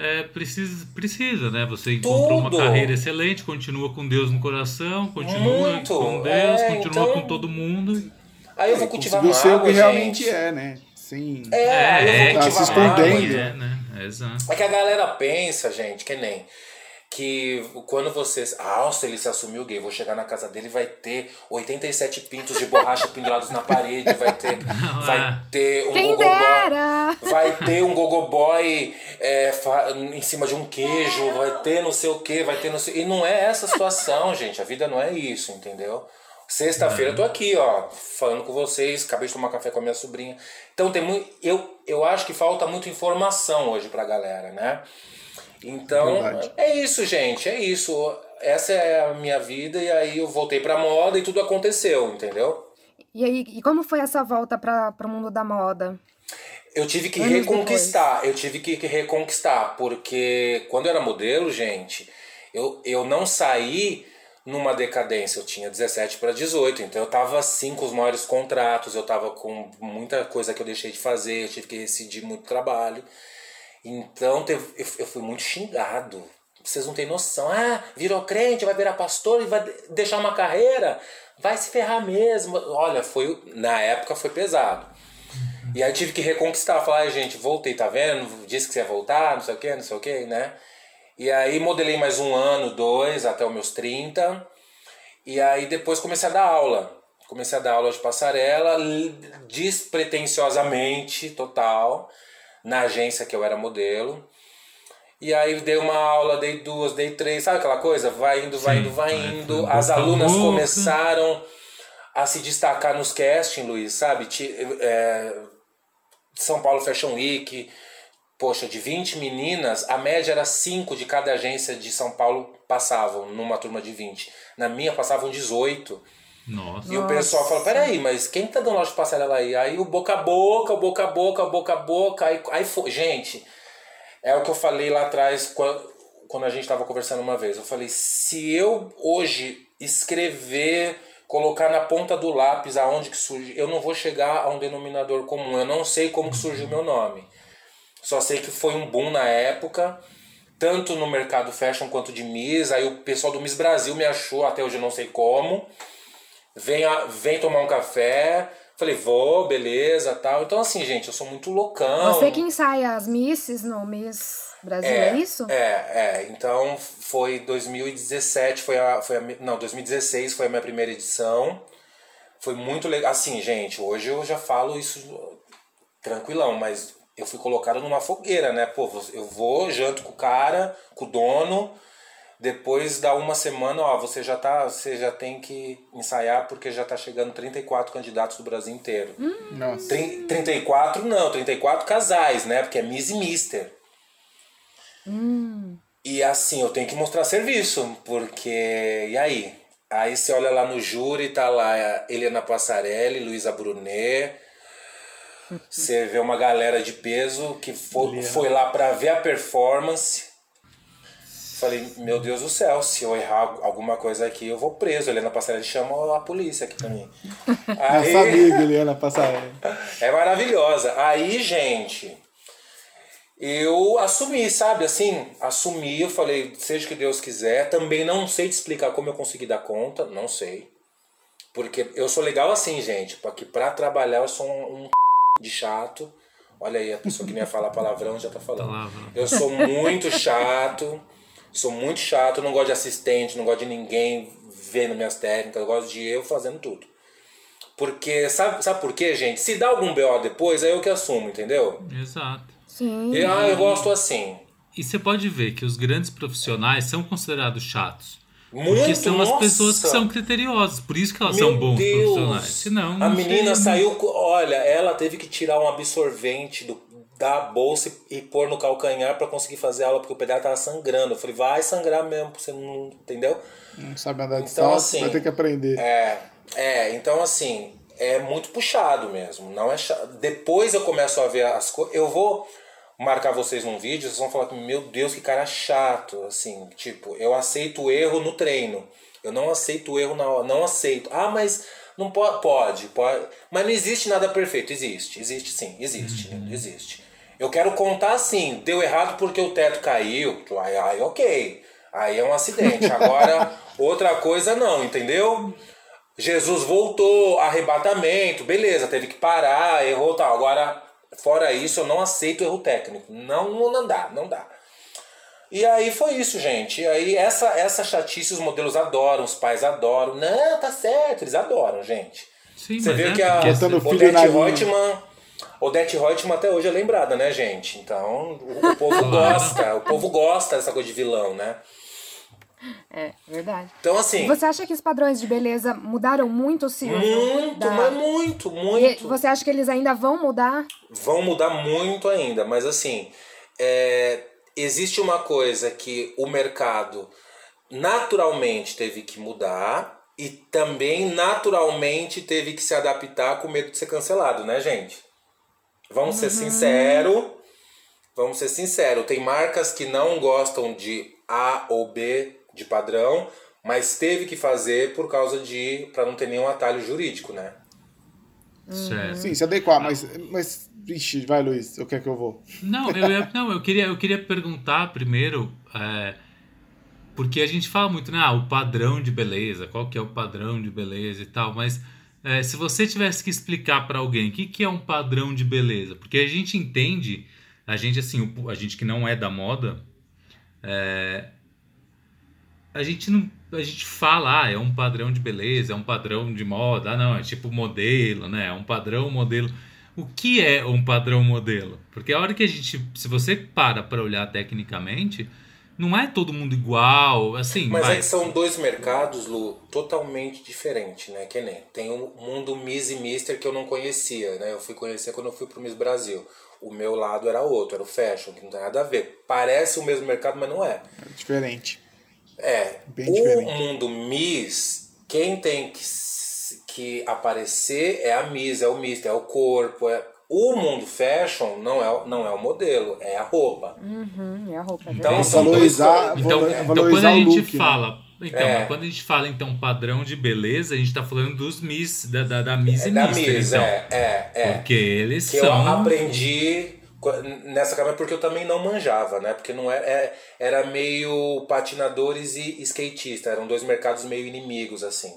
Speaker 2: é, precisa, precisa, né? Você encontrou
Speaker 5: Tudo.
Speaker 2: uma carreira excelente, continua com Deus no coração, continua
Speaker 5: Muito.
Speaker 2: com Deus,
Speaker 5: É,
Speaker 2: continua
Speaker 5: então-
Speaker 2: com todo mundo.
Speaker 5: Aí eu vou cultivar
Speaker 3: Conseguiu ser o que realmente
Speaker 5: gente.
Speaker 3: é, né? Sim.
Speaker 5: É, aí eu vou
Speaker 3: tá
Speaker 5: cultivar
Speaker 3: se
Speaker 5: mágoa.
Speaker 3: escondendo.
Speaker 2: É, né? É, exato.
Speaker 5: É que a galera pensa, gente, que nem que quando você. Ah, se ele se assumiu gay, vou chegar na casa dele vai ter 87 pintos de borracha pendurados na parede, vai ter, vai ter um gogoboy. Vai ter um gogoboy é, em cima de um queijo, vai ter não sei o que, vai ter não sei. E não é essa a situação, gente. A vida não é isso, entendeu? Sexta-feira eu tô aqui, ó, falando com vocês, acabei de tomar café com a minha sobrinha. Então tem muito. Eu, eu acho que falta muita informação hoje pra galera, né? Então,
Speaker 3: Verdade.
Speaker 5: é isso, gente, é isso. Essa é a minha vida, e aí eu voltei pra moda e tudo aconteceu, entendeu?
Speaker 4: E aí, e como foi essa volta para o mundo da moda?
Speaker 5: Eu tive que
Speaker 4: Anos
Speaker 5: reconquistar, eu tive que reconquistar, porque quando eu era modelo, gente, eu, eu não saí numa decadência, eu tinha 17 para 18, então eu tava assim com os maiores contratos, eu tava com muita coisa que eu deixei de fazer, eu tive que decidir muito trabalho. Então eu, fui muito xingado. Vocês não têm noção. Ah, virou crente, vai virar pastor e vai de- deixar uma carreira? Vai se ferrar mesmo. Olha, foi na época foi pesado. E aí tive que reconquistar, falar, "Ai, gente, voltei, tá vendo? Disse que você ia voltar, não sei o que, não sei o que, né? E aí modelei mais um ano, dois, até os meus 30. E aí depois comecei a dar aula. Comecei a dar aula de passarela, despretensiosamente, total, na agência que eu era modelo. E aí dei uma aula, dei duas, dei três, sabe aquela coisa? Vai indo, vai
Speaker 2: Sim,
Speaker 5: indo, vai indo. As alunas
Speaker 2: boca.
Speaker 5: começaram a se destacar nos casting, Luiz, sabe? É, São Paulo Fashion Week, poxa, de 20 meninas, a média era 5 de cada agência de São Paulo passavam numa turma de 20. Na minha passavam 18.
Speaker 2: Nossa.
Speaker 5: E o pessoal fala, peraí, mas quem tá dando aula de passarela aí? Aí o boca a boca, o boca a boca, o boca a boca, aí, aí. Gente, é o que eu falei lá atrás quando, a gente tava conversando uma vez. Eu falei, se eu hoje escrever, colocar na ponta do lápis aonde que surge, eu não vou chegar a um denominador comum. Eu não sei como que surgiu meu nome. Só sei que foi um boom na época, tanto no mercado fashion quanto de Miss. Aí o pessoal do Miss Brasil me achou, até hoje eu não sei como. Vem, a- vem tomar um café. Falei, vou, beleza, tal. Então, assim, gente, eu sou muito loucão.
Speaker 4: Você que ensaia as misses no Miss Brasil, é, isso?
Speaker 5: É, é. Então foi 2017, foi a, foi a. Não, 2016 foi a minha primeira edição. Foi muito legal. Assim, gente, hoje eu já falo isso tranquilão, mas eu fui colocado numa fogueira, né? Pô, eu vou, janto com o cara, com o dono, depois da uma semana, ó, você já tá, você já tem que ensaiar porque já tá chegando 34 candidatos do Brasil inteiro.
Speaker 3: Nossa.
Speaker 5: Trin- 34 não, 34 casais, né? Porque é Miss e Mister. E assim, eu tenho que mostrar serviço, porque. E aí? Aí você olha lá no júri, tá lá a Helena Passarelli, Luísa Brunet. Você vê uma galera de peso que foi, foi lá pra ver a performance. Falei, meu Deus do céu, se eu errar alguma coisa aqui, eu vou preso. Helena Passarelli chama a polícia aqui pra mim. Aí-
Speaker 3: Nossa amiga Eliana Passarelli.
Speaker 5: é maravilhosa. Aí, gente, eu assumi, sabe? Assim, assumi, eu falei, seja o que Deus quiser. Também não sei te explicar como eu consegui dar conta, não sei. Porque eu sou legal assim, gente, porque pra trabalhar eu sou um, um de chato. Olha aí, a pessoa que nem ia falar palavrão já tá falando. Eu sou muito chato, sou muito chato, não gosto de assistente, não gosto de ninguém vendo minhas técnicas, eu gosto de eu fazendo tudo. Porque, sabe, sabe por quê, gente? Se dá algum BO depois, é eu que assumo, entendeu?
Speaker 2: Exato.
Speaker 4: Sim.
Speaker 5: E ah, eu gosto assim.
Speaker 2: E você pode ver que os grandes profissionais são considerados chatos.
Speaker 5: Muito,
Speaker 2: Porque são as
Speaker 5: nossa.
Speaker 2: pessoas que são criteriosas, por isso que elas
Speaker 5: Meu
Speaker 2: são bons
Speaker 5: Deus.
Speaker 2: profissionais. Senão,
Speaker 5: a
Speaker 2: não
Speaker 5: menina saiu, com- olha, ela teve que tirar um absorvente do, da bolsa e, pôr no calcanhar pra conseguir fazer aula, porque o pedal tava sangrando. Eu falei, vai sangrar mesmo, você não entendeu?
Speaker 3: Não sabe andar de
Speaker 5: Então,
Speaker 3: salto,
Speaker 5: assim,
Speaker 3: vai ter que aprender.
Speaker 5: É, é, então assim, é muito puxado mesmo. Não é Depois eu começo a ver as coisas. Eu vou marcar vocês num vídeo, vocês vão falar que, meu Deus, que cara chato. Assim, tipo, eu aceito o erro no treino. Eu não aceito o erro na hora. Não aceito. Ah, mas não pode. Pode, pode. Mas não existe nada perfeito. Existe. Existe sim. Existe. Existe. Eu quero contar assim, deu errado porque o teto caiu. Aí, aí ok. Aí é um acidente. Agora, outra coisa não, entendeu? Jesus voltou, arrebatamento, beleza, teve que parar, errou tal. Agora, fora isso, eu não aceito erro técnico. Não, não dá, não dá. E aí foi isso, gente. E aí essa, essa chatice os modelos adoram, os pais adoram. Não, tá certo, eles adoram, gente.
Speaker 2: Sim,
Speaker 5: Você
Speaker 2: mas
Speaker 5: vê
Speaker 2: é
Speaker 5: que a
Speaker 3: na linha.
Speaker 5: Reutemann, Odete Reutemann até hoje é lembrada, né, gente? Então, o, o povo gosta, o povo gosta dessa coisa de vilão, né?
Speaker 4: É, verdade.
Speaker 5: Então, assim,
Speaker 4: Você acha que os padrões de beleza mudaram muito, Silvio?
Speaker 5: muito,
Speaker 4: Da-
Speaker 5: mas muito,
Speaker 4: E
Speaker 5: muito.
Speaker 4: você acha que eles ainda vão mudar?
Speaker 5: vão mudar muito ainda, mas assim, é, existe uma coisa que o mercado naturalmente teve que mudar e também naturalmente teve que se adaptar com medo de ser cancelado, né, gente? Vamos ser sinceros. Vamos ser sinceros, tem marcas que não gostam de A ou B de padrão, mas teve que fazer por causa de para não ter nenhum atalho jurídico, né?
Speaker 2: Certo.
Speaker 3: Sim, se adequar, mas. mas ixi, vai, Luiz, eu quero que eu vou.
Speaker 2: Não, eu, ia- não eu, queria, eu queria perguntar primeiro, é, porque a gente fala muito, né? Ah, o padrão de beleza, qual que é o padrão de beleza e tal, mas é, se você tivesse que explicar para alguém o que, que é um padrão de beleza, porque a gente entende, a gente assim, a gente que não é da moda, é, a gente não. A gente fala, ah, é um padrão de beleza, é um padrão de moda, ah, não, é tipo modelo, né? É um padrão modelo. O que é um padrão modelo? Porque a hora que a gente. Se você para para olhar tecnicamente, não é todo mundo igual, assim.
Speaker 5: Mas
Speaker 2: vai.
Speaker 5: é que são dois mercados, Lu, totalmente diferentes, né? Que nem tem o mundo Miss e Mister que eu não conhecia, né? Eu fui conhecer quando eu fui pro Miss Brasil. O meu lado era outro, era o fashion, que não tem nada a ver. Parece o mesmo mercado, mas não é.
Speaker 3: É diferente.
Speaker 5: É,
Speaker 3: Bem
Speaker 5: o
Speaker 3: diferente.
Speaker 5: mundo Miss, quem tem que, que aparecer é a Miss, é o Mister, é o corpo. É... O mundo fashion não é, o- não é o modelo, é a roupa.
Speaker 4: Uhum, é a roupa. é
Speaker 5: Então, dois
Speaker 3: Valorizar,
Speaker 5: coisas.
Speaker 2: Então,
Speaker 3: valo-
Speaker 2: então quando
Speaker 3: valorizar
Speaker 2: a gente
Speaker 3: look. né?
Speaker 2: fala. Então,
Speaker 5: É.
Speaker 2: quando a gente fala então padrão de beleza, a gente tá falando dos Miss, da, da, da Miss
Speaker 5: É
Speaker 2: e
Speaker 5: da
Speaker 2: Mister,
Speaker 5: Miss,
Speaker 2: então.
Speaker 5: é, é, é.
Speaker 2: Porque eles
Speaker 5: que eu
Speaker 2: são.
Speaker 5: aprendi co- nessa câmera porque eu também não manjava, né? Porque não era, é- era meio patinadores e skatista, eram dois mercados meio inimigos, assim.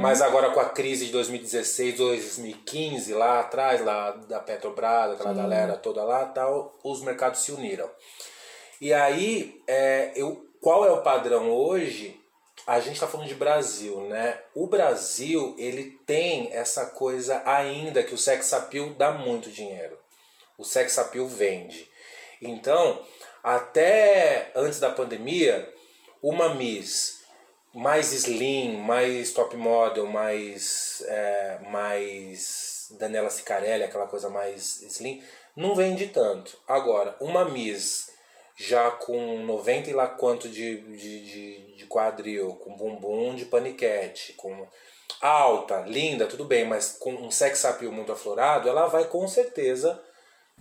Speaker 5: Mas agora com a crise de 2016, 2015, lá atrás, lá da Petrobras, aquela galera toda lá tal, os mercados se uniram. E aí, é, eu, qual é o padrão hoje? A gente está falando de Brasil, né? O Brasil, ele tem essa coisa ainda que o sex appeal dá muito dinheiro. O sex appeal vende. Então, até antes da pandemia, uma Miss mais slim, mais top model, mais, é, mais Daniela Sicarelli, aquela coisa mais slim, não vende tanto. Agora, uma Miss já com 90 e lá quanto de, de, de, de quadril, com bumbum de paniquete, com alta, linda, tudo bem, mas com um sex appeal muito aflorado, ela vai com certeza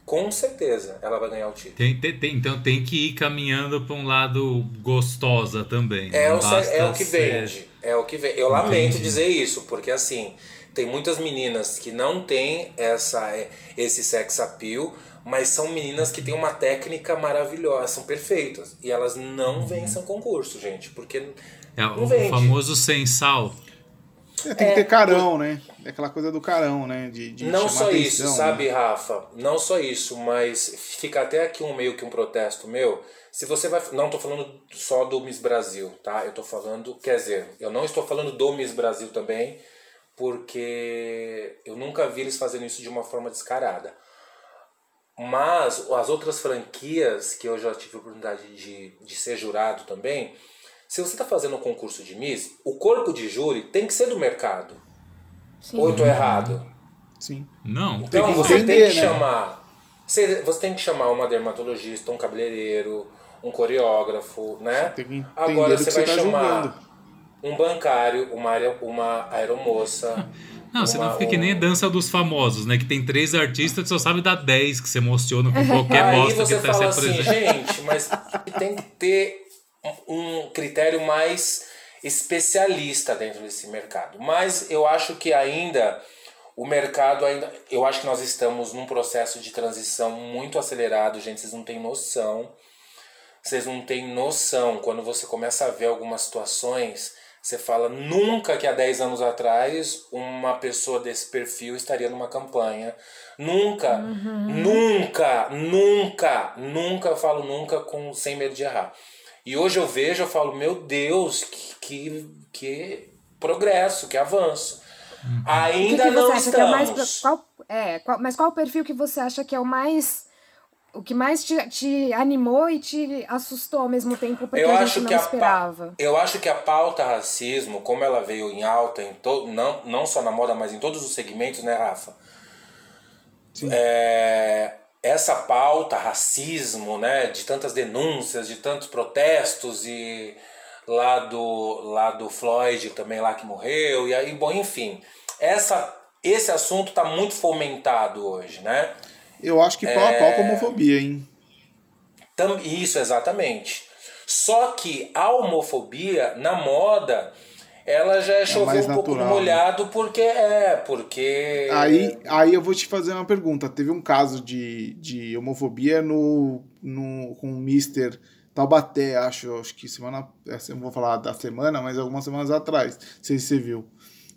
Speaker 5: com certeza ela vai ganhar o título.
Speaker 2: Tem, tem, tem, então tem que ir caminhando para um lado gostosa também.
Speaker 5: É, o, é o que ser... vende. É o que vende. Eu Entendi. lamento dizer isso, porque assim, tem muitas meninas que não têm essa, esse sex appeal, mas são meninas que têm uma técnica maravilhosa, são perfeitas. E elas não uhum. vencem concurso, gente, porque.
Speaker 2: É o vende. famoso sem sal.
Speaker 3: É, tem que ter carão, né? É aquela coisa do carão, né? De, de
Speaker 5: não só
Speaker 3: atenção,
Speaker 5: isso, sabe, né? Rafa? Não só isso, mas fica até aqui um meio que um protesto meu. Se você vai. Não estou falando só do Miss Brasil, tá? Eu estou falando. Quer dizer, eu não estou falando do Miss Brasil também, porque eu nunca vi eles fazendo isso de uma forma descarada. Mas as outras franquias que eu já tive a oportunidade de, de ser jurado também, se você está fazendo um concurso de Miss, o corpo de júri tem que ser do mercado. Sim. Ou eu tô errado?
Speaker 3: Sim.
Speaker 2: Não.
Speaker 5: Então
Speaker 3: tem
Speaker 5: você
Speaker 3: entender,
Speaker 5: tem que
Speaker 3: né?
Speaker 5: chamar. Você, você tem que chamar uma dermatologista, um cabeleireiro, um coreógrafo, né?
Speaker 3: Tem que entender
Speaker 5: Agora você
Speaker 3: que
Speaker 5: vai
Speaker 3: você tá
Speaker 5: chamar
Speaker 3: julgando.
Speaker 5: um bancário, uma, aer- uma aeromoça.
Speaker 2: Não, você
Speaker 5: uma-
Speaker 2: não fica que nem
Speaker 5: um-
Speaker 2: dança dos famosos, né? Que tem três artistas que só sabe dar 10 que você emociona com qualquer
Speaker 5: Aí
Speaker 2: bosta
Speaker 5: você
Speaker 2: que tá se
Speaker 5: fala assim, gente, mas tem que ter um critério mais especialista dentro desse mercado. Mas eu acho que ainda o mercado ainda, eu acho que nós estamos num processo de transição muito acelerado, gente, vocês não têm noção. Vocês não têm noção quando você começa a ver algumas situações, você fala nunca que há 10 anos atrás uma pessoa desse perfil estaria numa campanha. Nunca, nunca, nunca, nunca, eu falo nunca com sem medo de errar. E hoje eu vejo, eu falo, meu Deus, que, que, que progresso, que avanço.
Speaker 4: Que,
Speaker 5: Ainda
Speaker 4: que você
Speaker 5: não
Speaker 4: acha que é mais.
Speaker 5: estamos.
Speaker 4: Qual, é, qual- mas qual o perfil que você acha que é o mais. O que mais te, te animou e te assustou ao mesmo tempo, porque
Speaker 5: eu
Speaker 4: a
Speaker 5: acho
Speaker 4: gente não
Speaker 5: que a
Speaker 4: esperava?
Speaker 5: eu acho que a pauta racismo, como ela veio em alta em to, não, não só na moda, mas em todos os segmentos, né, Rafa? É, essa pauta racismo, né, de tantas denúncias, de tantos protestos e lá do lá do Floyd também lá que morreu e aí, bom, enfim, essa esse assunto está muito fomentado hoje, né?
Speaker 3: Eu acho que pau a
Speaker 5: É.
Speaker 3: pau com a homofobia, hein?
Speaker 5: Isso, exatamente. Só que a homofobia na moda, ela já é chover
Speaker 3: mais
Speaker 5: um pouco
Speaker 3: natural, né?
Speaker 5: molhado porque é, porque
Speaker 3: Aí, aí eu vou te fazer uma pergunta. Teve um caso de, de homofobia no, no, com o Mr. Taubaté, acho, acho que semana. Eu não vou falar da semana, mas algumas semanas atrás. Não sei se você viu.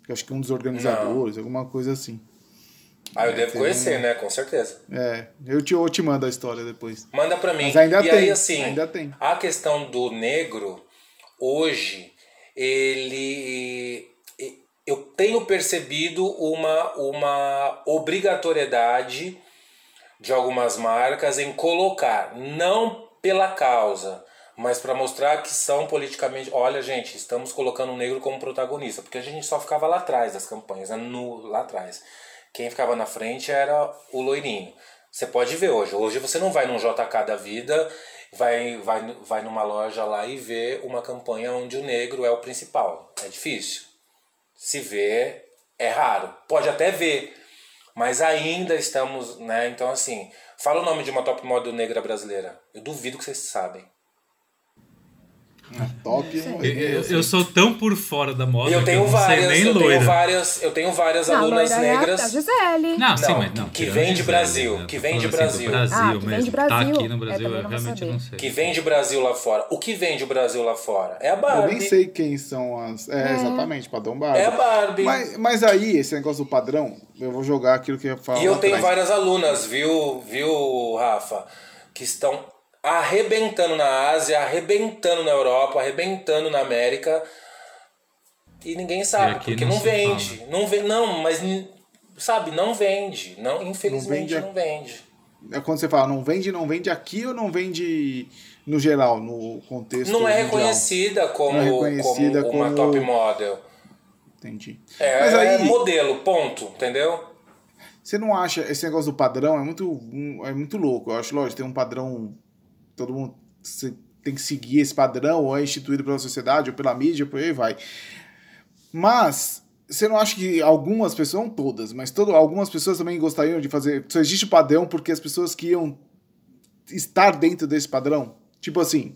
Speaker 3: Acho que um dos organizadores, alguma coisa assim.
Speaker 5: Ah, eu
Speaker 3: É,
Speaker 5: devo conhecer,
Speaker 3: um-
Speaker 5: né? Com certeza.
Speaker 3: É, eu te, eu te mando a história depois.
Speaker 5: Manda pra mim.
Speaker 3: Mas ainda
Speaker 5: e
Speaker 3: tem,
Speaker 5: aí, assim,
Speaker 3: ainda tem.
Speaker 5: a questão do negro, hoje, ele. Eu tenho percebido uma, uma obrigatoriedade de algumas marcas em colocar, não pela causa, mas para mostrar que são politicamente. Olha, gente, estamos colocando o negro como protagonista, porque a gente só ficava lá atrás das campanhas, né? no, lá atrás. Quem ficava na frente era o loirinho. Você pode ver hoje. Hoje você não vai num JK da vida, vai, vai, vai numa loja lá e vê uma campanha onde o negro é o principal. É difícil. Se vê, é raro. Pode até ver, mas ainda estamos, né? Então, assim, fala o nome de uma top model negra brasileira. Eu duvido que vocês sabem.
Speaker 3: Top.
Speaker 2: Eu, eu- eu sou tão por fora da moda
Speaker 5: eu
Speaker 2: que
Speaker 5: tenho
Speaker 2: eu não sei
Speaker 5: várias,
Speaker 2: nem
Speaker 5: eu tenho
Speaker 2: loira.
Speaker 5: várias, eu tenho várias
Speaker 4: Não,
Speaker 5: alunas
Speaker 4: loira é a-
Speaker 5: negras.
Speaker 4: a Gisele.
Speaker 2: Não, sim,
Speaker 5: Não,
Speaker 2: mas não.
Speaker 5: que vem de Brasil,
Speaker 2: né?
Speaker 5: que
Speaker 2: Tô
Speaker 5: vem de
Speaker 2: assim,
Speaker 5: Brasil.
Speaker 2: Brasil
Speaker 4: Ah, que vem de
Speaker 2: que Tá
Speaker 4: Brasil.
Speaker 2: aqui no
Speaker 4: É,
Speaker 2: Brasil,
Speaker 4: também
Speaker 2: eu realmente
Speaker 4: saber.
Speaker 2: não sei.
Speaker 5: Que vem de Brasil lá fora. O que vem de Brasil lá fora? É a
Speaker 3: Eu
Speaker 5: Barbie.
Speaker 3: nem sei quem são as. É, exatamente, padrão Barbie.
Speaker 5: É a Barbie.
Speaker 3: Mas, mas aí, esse negócio do padrão, eu vou jogar aquilo que eu ia falar.
Speaker 5: E eu tenho
Speaker 3: atrás.
Speaker 5: várias alunas, viu, viu, Rafa, que estão arrebentando na Ásia, arrebentando na Europa, arrebentando na América. E ninguém
Speaker 2: E
Speaker 5: sabe,
Speaker 2: aqui
Speaker 5: porque
Speaker 2: não
Speaker 5: não, vende. Não vende, não, mas sabe, não vende. Não, infelizmente
Speaker 3: vende a-
Speaker 5: não vende.
Speaker 3: É quando você fala não vende, não vende aqui ou não vende no geral, no contexto
Speaker 5: Não é
Speaker 3: mundial?
Speaker 5: reconhecida como,
Speaker 3: Não é reconhecida
Speaker 5: como uma
Speaker 3: como-
Speaker 5: top model.
Speaker 3: Entendi.
Speaker 5: É,
Speaker 3: Mas aí,
Speaker 5: é modelo, ponto, entendeu?
Speaker 3: você não acha esse negócio do padrão é muito, é muito louco. Eu acho, lógico, tem um padrão. Todo mundo tem que seguir esse padrão, ou é instituído pela sociedade, ou pela mídia, por aí vai. Mas você não acha que algumas pessoas, não todas, mas todo, algumas pessoas também gostariam de fazer. Só existe o padrão porque as pessoas queriam estar dentro desse padrão? Tipo assim,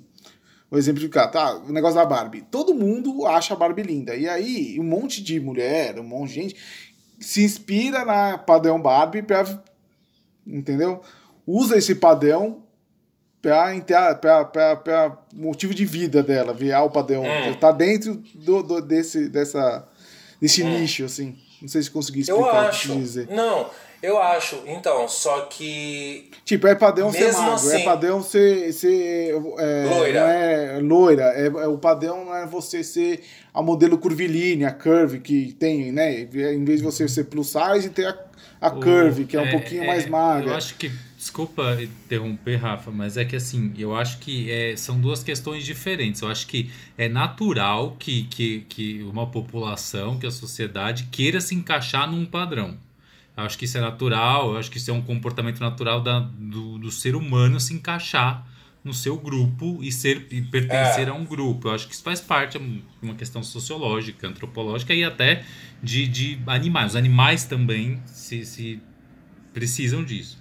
Speaker 3: vou exemplificar, tá? O negócio da Barbie. Todo mundo acha a Barbie linda. E aí, um monte de mulher, um monte de gente se inspira na padrão Barbie pra. Entendeu? Usa esse padrão pra motivo de vida dela, virar o padrão.
Speaker 5: Hum.
Speaker 3: Tá dentro do, do- desse, dessa, desse nicho, assim. Não sei se consegui explicar
Speaker 5: Eu
Speaker 3: o que eu
Speaker 5: acho.
Speaker 3: dizer.
Speaker 5: Não, eu acho. Então, só que.
Speaker 3: Tipo, é padrão ser magro, é
Speaker 5: assim-
Speaker 3: padrão ser. ser é,
Speaker 5: Loira.
Speaker 3: Não é loira, é, é- o padrão não é você ser a modelo curvilínea, a curve que tem, né? Em vez de você ser plus size, ter a, a
Speaker 2: O-
Speaker 3: curve, que é um pouquinho mais magra.
Speaker 2: Eu acho que, desculpa interromper, Rafa, mas é que assim, eu acho que é, são duas questões diferentes. Eu acho que é natural que, que, que uma população, que a sociedade queira se encaixar num padrão. Eu acho que isso é natural, eu acho que isso é um comportamento natural da, do, do ser humano se encaixar no seu grupo e ser e pertencer
Speaker 5: É.
Speaker 2: a um grupo. Eu acho que isso faz parte de uma questão sociológica, antropológica e até de, de animais. Os animais também se, se precisam disso.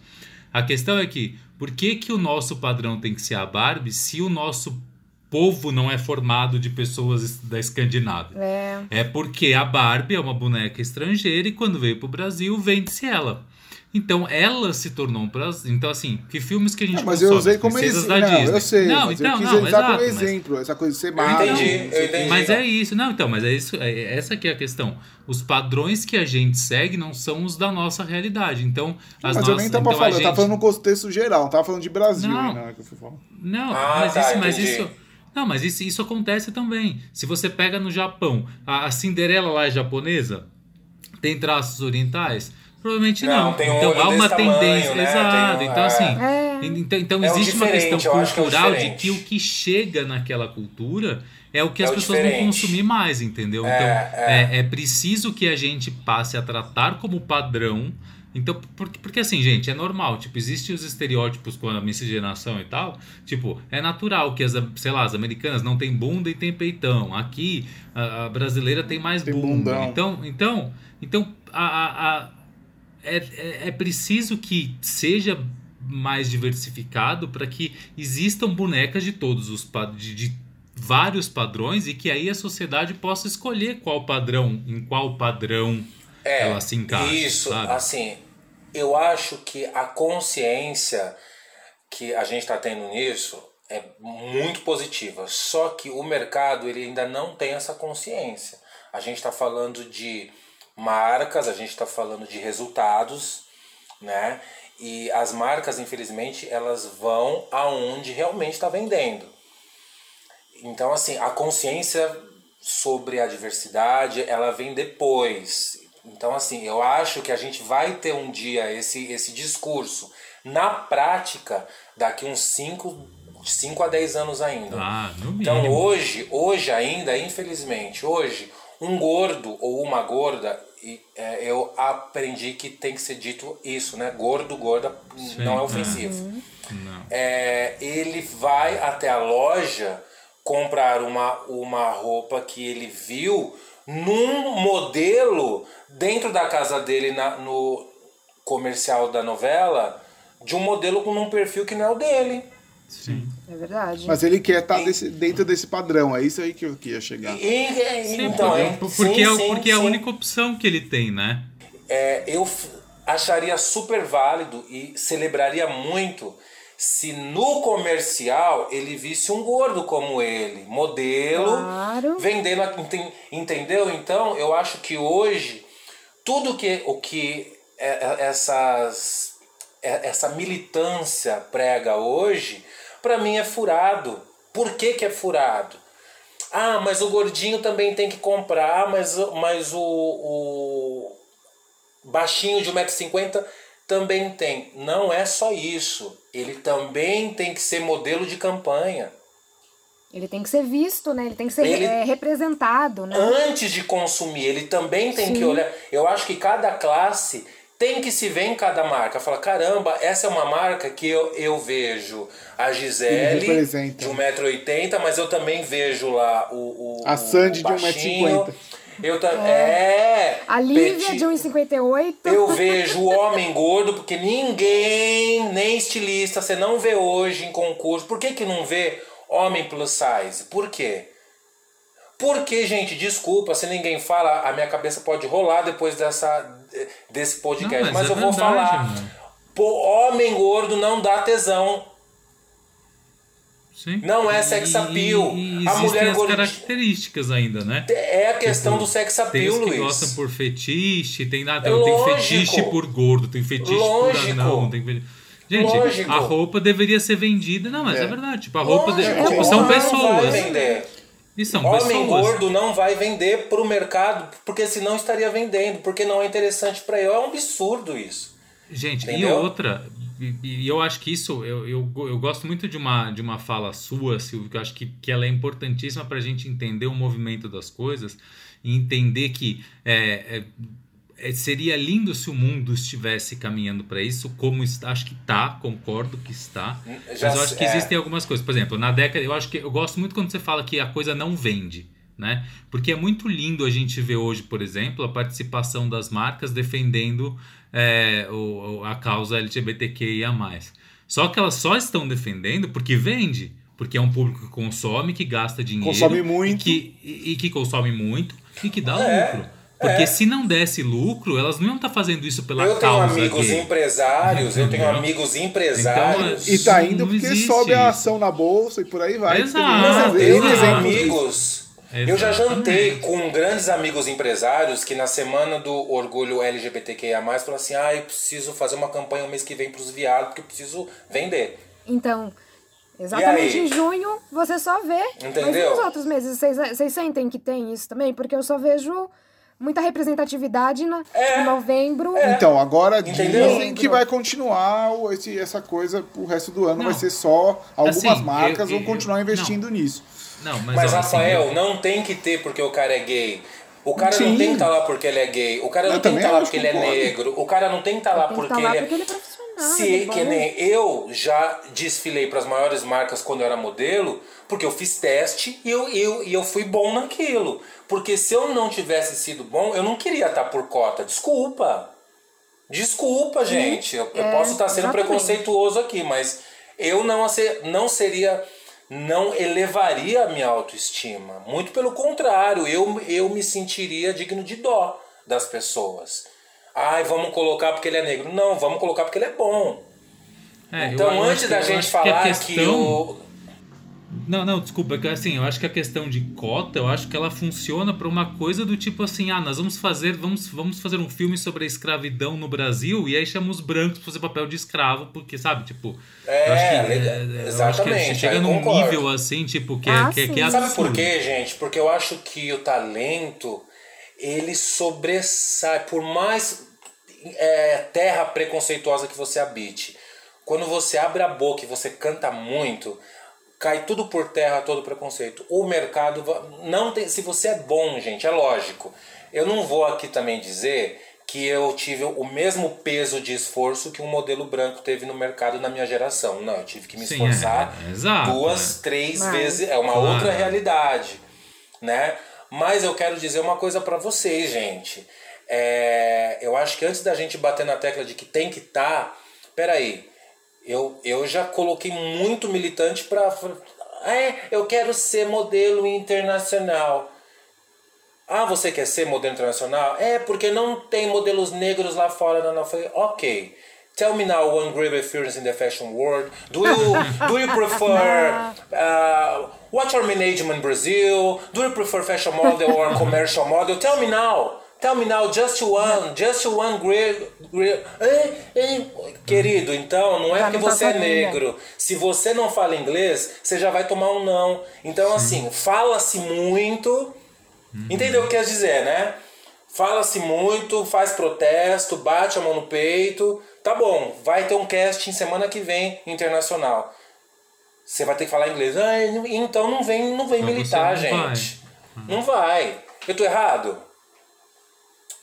Speaker 2: A questão é que, por que, que o nosso padrão tem que ser a Barbie se o nosso povo não é formado de pessoas da Escandinávia?
Speaker 4: É.
Speaker 2: É porque a Barbie é uma boneca estrangeira e quando veio pro Brasil, vende-se ela. Então ela se tornou um prazer. Então, assim, que filmes que a gente
Speaker 3: Não, mas eu
Speaker 2: consome?
Speaker 3: usei como exemplo.
Speaker 2: da
Speaker 3: Não,
Speaker 2: Disney.
Speaker 3: eu sei.
Speaker 2: Não,
Speaker 3: mas
Speaker 2: então,
Speaker 3: eu quis
Speaker 2: não,
Speaker 3: usar
Speaker 2: exato.
Speaker 3: como
Speaker 2: mas-
Speaker 3: exemplo, essa coisa de ser
Speaker 5: entendi,
Speaker 3: sei
Speaker 5: eu
Speaker 3: o quê.
Speaker 5: entendi.
Speaker 2: mas é isso, não, então, mas é isso, é, essa que é a questão. Os padrões que a gente segue não são os da nossa realidade. Então, as
Speaker 3: Mas eu
Speaker 2: nossas,
Speaker 3: nem tava
Speaker 2: então,
Speaker 3: falando, eu
Speaker 2: gente...
Speaker 3: tava falando no contexto geral, não tava falando de Brasil,
Speaker 2: Não.
Speaker 3: que eu fui falar.
Speaker 2: Não,
Speaker 5: Ah,
Speaker 2: mas,
Speaker 5: tá,
Speaker 2: isso, mas
Speaker 5: entendi.
Speaker 2: isso. Não, mas isso, isso acontece também. Se você pega no Japão, a, a Cinderela lá é japonesa, tem traços orientais? Provavelmente não.
Speaker 5: Não, tem um
Speaker 2: então há uma
Speaker 5: desse tamanho,
Speaker 2: tendência.
Speaker 5: né?
Speaker 2: Exato.
Speaker 5: Tem um-
Speaker 2: então,
Speaker 5: é.
Speaker 2: assim.
Speaker 4: É.
Speaker 2: Então, então
Speaker 5: É
Speaker 2: existe uma questão
Speaker 5: que é
Speaker 2: cultural de
Speaker 5: diferente.
Speaker 2: que o que chega naquela cultura é o que
Speaker 5: É
Speaker 2: as
Speaker 5: o
Speaker 2: pessoas vão
Speaker 5: diferente.
Speaker 2: consumir mais, entendeu?
Speaker 5: É,
Speaker 2: então
Speaker 5: é.
Speaker 2: é, é preciso que a gente passe a tratar como padrão. Então, porque, porque assim, gente, é normal. Tipo, existem os estereótipos com a miscigenação e tal. Tipo, é natural que as, sei lá, as americanas não têm bunda e tem peitão. Aqui, a, a brasileira tem mais
Speaker 3: Tem
Speaker 2: bunda.
Speaker 3: bundão.
Speaker 2: Então, então, então a- a- é, é, é preciso que seja mais diversificado para que existam bonecas de todos os de, de vários padrões e que aí a sociedade possa escolher qual padrão, em qual padrão
Speaker 5: É,
Speaker 2: ela se encaixa.
Speaker 5: Isso,
Speaker 2: sabe?
Speaker 5: assim, eu acho que a consciência que a gente está tendo nisso é muito positiva. Só que o mercado ele ainda não tem essa consciência. A gente está falando de marcas, a gente está falando de resultados, né? E as marcas, infelizmente, elas vão aonde realmente está vendendo. Então, assim, a consciência sobre a diversidade, ela vem depois. Então, assim, eu acho que a gente vai ter um dia esse, esse discurso na prática daqui uns 5 cinco a 10 anos ainda.
Speaker 2: Ah.
Speaker 5: Então hoje, hoje ainda, infelizmente, hoje, um gordo ou uma gorda, e, é, eu aprendi que tem que ser dito isso, né? Gordo, gorda, não é
Speaker 2: é.
Speaker 5: ofensivo.
Speaker 2: Não.
Speaker 5: É, ele vai até a loja comprar uma, uma roupa que ele viu num modelo dentro da casa dele na, no comercial da novela de um modelo com um perfil que não é o dele.
Speaker 2: Sim.
Speaker 4: É verdade.
Speaker 3: Mas ele quer estar dentro desse padrão, é isso aí que eu queria chegar.
Speaker 5: E, e-
Speaker 2: Sim,
Speaker 5: então,
Speaker 2: porque,
Speaker 5: é,
Speaker 2: porque,
Speaker 5: sim,
Speaker 2: é, o-
Speaker 5: sim,
Speaker 2: porque é a única opção que ele tem, né?
Speaker 5: É, eu acharia super válido e celebraria muito se no comercial ele visse um gordo como ele, modelo,
Speaker 4: Claro.
Speaker 5: vendendo, entendeu? Então eu acho que hoje tudo que o que é- é- essas é- essa militância prega hoje, para mim é furado. Por que, que é furado? Ah, mas o gordinho também tem que comprar, mas, o- mas o, o baixinho de 1,50m também tem. Não é só isso. Ele também tem que ser modelo de campanha.
Speaker 4: Ele tem que ser visto, né? Ele tem que ser
Speaker 5: Ele-
Speaker 4: é, representado, né?
Speaker 5: Antes de consumir, ele também tem que
Speaker 4: Sim.
Speaker 5: olhar. Eu acho que cada classe tem que se ver em cada marca. Fala, caramba, essa é uma marca que eu, eu vejo a
Speaker 3: Ele
Speaker 5: Gisele
Speaker 3: representa.
Speaker 5: de 1,80m, mas eu também vejo lá o. o
Speaker 3: A Sandy
Speaker 5: o
Speaker 3: de
Speaker 5: baixinho.
Speaker 3: 1,50m.
Speaker 5: Eu também. É.
Speaker 4: A Lívia
Speaker 5: petit-
Speaker 4: de 1,58.
Speaker 5: Eu vejo o homem gordo, porque ninguém, nem estilista, você não vê hoje em concurso. Por que, que não vê homem plus size? Por quê? Porque, gente, desculpa, se ninguém fala, a minha cabeça pode rolar depois dessa, desse podcast.
Speaker 2: Não,
Speaker 5: mas
Speaker 2: mas
Speaker 5: eu
Speaker 2: é
Speaker 5: vou
Speaker 2: verdade,
Speaker 5: falar.
Speaker 2: mano.
Speaker 5: Pô, homem gordo não dá tesão.
Speaker 2: Sim.
Speaker 5: Não é
Speaker 2: E-
Speaker 5: sex
Speaker 2: e-
Speaker 5: appeal.
Speaker 2: E,
Speaker 5: A
Speaker 2: existem
Speaker 5: mulher
Speaker 2: as
Speaker 5: gordinha-
Speaker 2: características ainda, né?
Speaker 5: É a questão
Speaker 2: Tipo,
Speaker 5: do sex
Speaker 2: Tem
Speaker 5: appeal,
Speaker 2: que
Speaker 5: Luiz.
Speaker 2: gostam por fetiche, tem nada,
Speaker 5: É
Speaker 2: tem fetiche por gordo, tem fetiche
Speaker 5: Lógico.
Speaker 2: por anão, tem Gente,
Speaker 5: Lógico.
Speaker 2: a roupa deveria ser vendida. Não, mas é,
Speaker 3: É.
Speaker 2: verdade. Tipo, a roupa de- tipo, são
Speaker 5: não vai
Speaker 2: pessoas. E
Speaker 5: Homem
Speaker 2: pessoas.
Speaker 5: gordo não vai vender pro mercado, porque senão estaria vendendo, porque não é interessante para ele. É um absurdo isso.
Speaker 2: Gente, e
Speaker 5: Entendeu?
Speaker 2: outra, e, e eu acho que isso, eu, eu, eu gosto muito de uma, de uma fala sua, Silvio, que eu acho que, que ela é importantíssima para a gente entender o movimento das coisas e entender que é, é, seria lindo se o mundo estivesse caminhando para isso, como está, acho que está, concordo que está,
Speaker 5: Já
Speaker 2: mas eu acho que
Speaker 5: é.
Speaker 2: existem algumas coisas. Por exemplo, na década, eu acho que eu gosto muito quando você fala que a coisa não vende. Né? Porque é muito lindo a gente ver hoje, por exemplo, a participação das marcas defendendo é, o, o- a causa LGBTQIA. Só que elas só estão defendendo porque vende. Porque é um público que consome, que gasta dinheiro.
Speaker 3: Consome muito.
Speaker 2: E que, e, e que consome muito e que dá
Speaker 5: É,
Speaker 2: lucro. Porque
Speaker 5: é.
Speaker 2: se não desse lucro, elas não iam estar fazendo isso pela
Speaker 5: eu tenho
Speaker 2: causa
Speaker 5: amigos
Speaker 2: gay.
Speaker 5: empresários, eu tenho amigos empresários.
Speaker 2: Então,
Speaker 3: E tá indo porque
Speaker 2: existe
Speaker 3: sobe a ação na bolsa e por aí vai.
Speaker 2: Exato,
Speaker 5: Não, eu tenho
Speaker 3: disso.
Speaker 5: amigos. Eu já
Speaker 2: Exatamente.
Speaker 5: jantei com grandes amigos empresários que na semana do orgulho LGBTQIA+, falaram assim, ah, eu preciso fazer uma campanha o mês que vem pros viados, porque eu preciso vender.
Speaker 4: Então, exatamente em junho você só vê. Mas
Speaker 5: Entendeu?
Speaker 4: nos outros meses vocês, vocês sentem que tem isso também? Porque eu só vejo muita representatividade na,
Speaker 5: É.
Speaker 4: em novembro.
Speaker 3: Então, agora
Speaker 5: Entendeu?
Speaker 3: dizem que vai continuar esse, essa coisa pro resto do ano.
Speaker 2: Não.
Speaker 3: Vai ser só. Algumas
Speaker 2: Assim,
Speaker 3: marcas
Speaker 2: eu-
Speaker 3: vão continuar
Speaker 2: eu-
Speaker 3: investindo nisso.
Speaker 2: Não, mas,
Speaker 5: Mas,
Speaker 2: ó, assim,
Speaker 5: Rafael,
Speaker 2: eu-
Speaker 5: não tem que ter porque o cara é gay. O cara
Speaker 3: Sim.
Speaker 5: não tem que estar lá porque ele é gay. O cara
Speaker 3: Eu
Speaker 5: não tem que estar lá
Speaker 3: acho,
Speaker 5: porque ele é negro. O cara não tem que estar lá porque
Speaker 4: estar lá
Speaker 5: ele é.
Speaker 4: porque ele é profissional.
Speaker 5: Se,
Speaker 4: ele é
Speaker 5: que nem eu já desfilei para as maiores marcas quando eu era modelo, porque eu fiz teste e eu, eu, e eu fui bom naquilo. Porque se eu não tivesse sido bom, eu não queria estar por cota. Desculpa. Desculpa, gente. Eu, eu
Speaker 4: é,
Speaker 5: posso estar sendo
Speaker 4: exatamente.
Speaker 5: preconceituoso aqui, mas eu não, não seria. Não elevaria a minha autoestima. Muito pelo contrário, eu, eu me sentiria digno de dó das pessoas. Ai, vamos colocar porque ele é negro. Não, vamos colocar porque ele é bom.
Speaker 2: é,
Speaker 5: Então, antes da
Speaker 2: que-
Speaker 5: gente
Speaker 2: que
Speaker 5: falar que,
Speaker 2: questão-
Speaker 5: o.
Speaker 2: Não, não, desculpa, é que, assim, eu acho que a questão de cota, eu acho que ela funciona para uma coisa do tipo assim, ah, nós vamos fazer, vamos, vamos fazer um filme sobre a escravidão no Brasil e aí chama os brancos pra fazer papel de escravo, porque, sabe, tipo,
Speaker 5: É,
Speaker 2: eu acho que,
Speaker 5: legal,
Speaker 2: é, eu acho que
Speaker 5: exatamente,
Speaker 2: chega num
Speaker 5: concordo.
Speaker 2: nível assim, tipo, que,
Speaker 4: Ah,
Speaker 2: é, que, é-
Speaker 4: sim.
Speaker 2: que é
Speaker 5: Sabe
Speaker 2: absurdo.
Speaker 5: por quê, gente? Porque eu acho que o talento ele sobressai, por mais é, terra preconceituosa que você habite. Quando você abre a boca e você canta muito, cai tudo por terra todo preconceito. O mercado não tem, se você é bom, gente, é lógico. Eu não vou aqui também dizer que eu tive o mesmo peso de esforço que um modelo branco teve no mercado na minha geração. Não, eu tive que me
Speaker 2: Sim,
Speaker 5: esforçar
Speaker 2: é, é, exato,
Speaker 5: duas,
Speaker 2: é.
Speaker 5: três
Speaker 4: Mas-
Speaker 5: vezes, é uma
Speaker 2: Claro.
Speaker 5: outra realidade, né? Mas eu quero dizer uma coisa pra vocês, gente. É, eu acho que antes da gente bater na tecla de que tem que estar, peraí, eu, eu já coloquei muito militante pra. É, eu quero ser modelo internacional. Ah, você quer ser modelo internacional? É, porque não tem modelos negros lá fora. Não, não. Eu falei, ok. Tell me now one great experience in the fashion world. Do you do you prefer uh, what's your management in Brazil? Do you prefer fashion model or commercial model? Tell me now. Tell me now, just one, just one great, great. Eh, eh. Querido, então não é porque
Speaker 4: tá
Speaker 5: você é negro. Se você não fala inglês, você já vai tomar um não. Então, assim, fala-se muito. Entendeu o que quer dizer, né? Fala-se muito, faz protesto, bate a mão no peito. Tá bom, vai ter um casting semana que vem internacional. Você vai ter que falar inglês. Ah, então não vem, não vem
Speaker 2: Mas
Speaker 5: militar, gente. Não vai. Eu tô errado?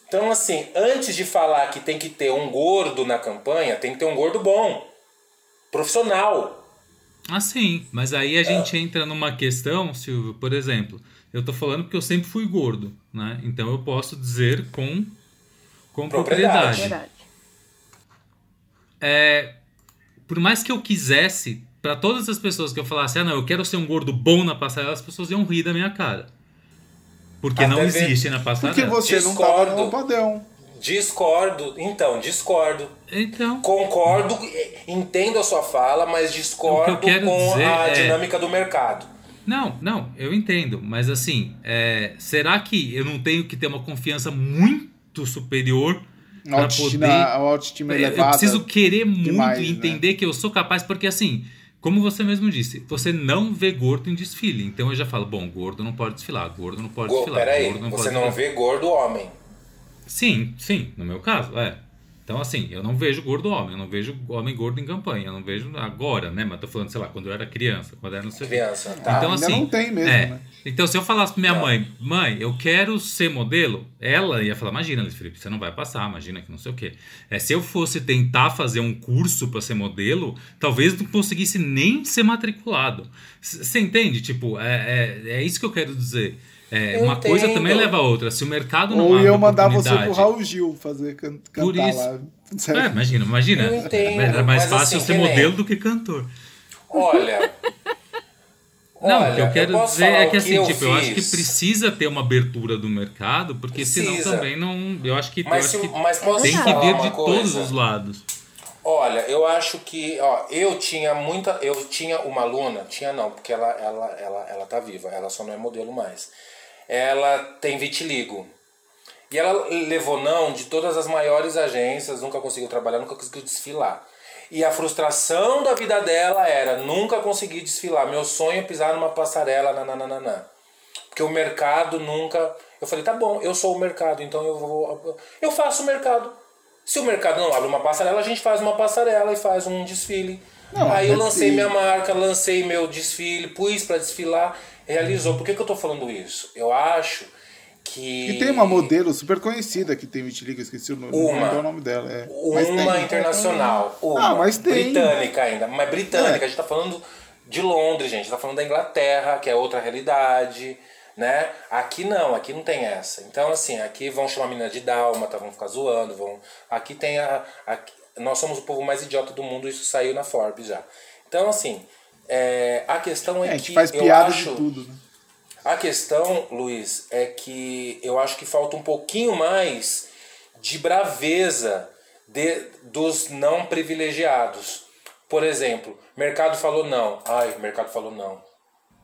Speaker 5: Então, assim, antes de falar que tem que ter um gordo na campanha, tem que ter um gordo bom. Profissional.
Speaker 2: Ah, sim, mas aí a gente entra numa questão, Silvio, por exemplo, eu tô falando porque eu sempre fui gordo, né? Então eu posso dizer com, com
Speaker 5: Propriedade.
Speaker 2: propriedade. É, por mais que eu quisesse, para todas as pessoas que eu falasse, ah, não, eu quero ser um gordo bom na passarela, as pessoas iam rir da minha cara. Porque
Speaker 5: Até
Speaker 2: não
Speaker 5: ver-
Speaker 2: existe na passarela.
Speaker 3: Porque você não tava
Speaker 5: Discordo.
Speaker 3: no padrão.
Speaker 5: Discordo. Então, discordo.
Speaker 2: Então,
Speaker 5: Concordo, entendo a sua fala, mas discordo
Speaker 2: que
Speaker 5: com a
Speaker 2: é-
Speaker 5: dinâmica do mercado.
Speaker 2: Não, não, eu entendo, mas assim, é, será que eu não tenho que ter uma confiança muito superior para
Speaker 3: autoestima,
Speaker 2: poder?
Speaker 3: autoestima
Speaker 2: É, eu
Speaker 3: elevada.
Speaker 2: preciso querer muito
Speaker 3: demais,
Speaker 2: e
Speaker 3: né?
Speaker 2: entender que eu sou capaz, porque assim, como você mesmo disse, você não vê gordo em desfile. Então eu já falo, bom, gordo não pode desfilar, gordo não pode
Speaker 5: Go,
Speaker 2: desfilar.
Speaker 5: peraí,
Speaker 2: gordo não
Speaker 5: você não
Speaker 2: desfilar.
Speaker 5: vê gordo homem.
Speaker 2: Sim, sim, no meu caso, é. Então, assim, eu não vejo gordo homem, eu não vejo homem gordo em campanha, eu não vejo agora, né? Mas tô falando, sei lá, quando eu era criança, quando eu era não sei.
Speaker 5: Criança, tá?
Speaker 2: Então,
Speaker 3: ainda
Speaker 2: assim,
Speaker 3: não tem mesmo,
Speaker 2: é.
Speaker 3: né?
Speaker 2: Então, se eu falasse pra minha
Speaker 5: Não.
Speaker 2: mãe, mãe, eu quero ser modelo, ela ia falar, imagina, Luiz Felipe, você não vai passar, imagina que não sei o quê. É, se eu fosse tentar fazer um curso pra ser modelo, talvez não conseguisse nem ser matriculado. C- Você entende? Tipo, é, é, é isso que eu quero dizer. É,
Speaker 5: Eu
Speaker 2: uma coisa
Speaker 5: entendo.
Speaker 2: também leva a outra. Se o mercado não
Speaker 3: Ou
Speaker 2: abre
Speaker 3: eu mandar você pro Raul Gil fazer can
Speaker 2: Por
Speaker 3: cantar
Speaker 2: isso.
Speaker 3: lá.
Speaker 2: É, imagina, imagina.
Speaker 5: Eu entendo,
Speaker 2: Era mais fácil
Speaker 5: assim,
Speaker 2: ser modelo do que cantor.
Speaker 5: Olha.
Speaker 2: Não,
Speaker 5: olha,
Speaker 2: o que eu quero
Speaker 5: posso
Speaker 2: dizer é que assim,
Speaker 5: eu
Speaker 2: tipo, eu acho que precisa ter uma abertura do mercado, porque senão
Speaker 5: Precisa.
Speaker 2: também não. Eu acho que, eu
Speaker 5: Mas,
Speaker 2: acho
Speaker 5: se,
Speaker 2: que
Speaker 5: mas posso
Speaker 2: tem que vir de
Speaker 5: coisa?
Speaker 2: todos os lados.
Speaker 5: Olha, eu acho que, ó, eu tinha muita, eu tinha uma aluna, tinha não, porque ela, ela, ela, ela tá viva, ela só não é modelo mais. Ela tem vitiligo. E ela levou não de todas as maiores agências, nunca conseguiu trabalhar, nunca conseguiu desfilar. E a frustração da vida dela era nunca conseguir desfilar. Meu sonho é pisar numa passarela, nananana. Porque o mercado nunca. Eu falei, tá bom, eu sou o mercado, então eu vou. Eu faço o mercado. Se o mercado não abre uma passarela, a gente faz uma passarela e faz um desfile.
Speaker 3: Não,
Speaker 5: Aí eu lancei minha marca, lancei meu desfile, pus pra desfilar, realizou. Por que, que eu tô falando isso? Eu acho que.
Speaker 3: E tem uma modelo super conhecida que tem vitiligo, esqueci o nome, não
Speaker 5: Uma.
Speaker 3: lembro o nome dela. É.
Speaker 5: Uma internacional. Uma.
Speaker 3: Ah, mas tem.
Speaker 5: Britânica ainda. Mas britânica,
Speaker 3: É.
Speaker 5: a gente tá falando de Londres, gente. Tá falando da Inglaterra, que é outra realidade. Né? Aqui não, aqui não tem essa. Então, assim, aqui vão chamar a menina de dálmata, vão ficar zoando, vão. Aqui tem a. aqui- Nós somos o povo mais idiota do mundo, isso saiu na Forbes já. Então, assim, é, a questão é,
Speaker 3: É, a gente
Speaker 5: que
Speaker 3: faz
Speaker 5: eu
Speaker 3: piada
Speaker 5: acho.
Speaker 3: de tudo, né?
Speaker 5: A questão, Luiz, é que eu acho que falta um pouquinho mais de braveza de, dos não privilegiados. Por exemplo, mercado falou não. Ai, o mercado falou não.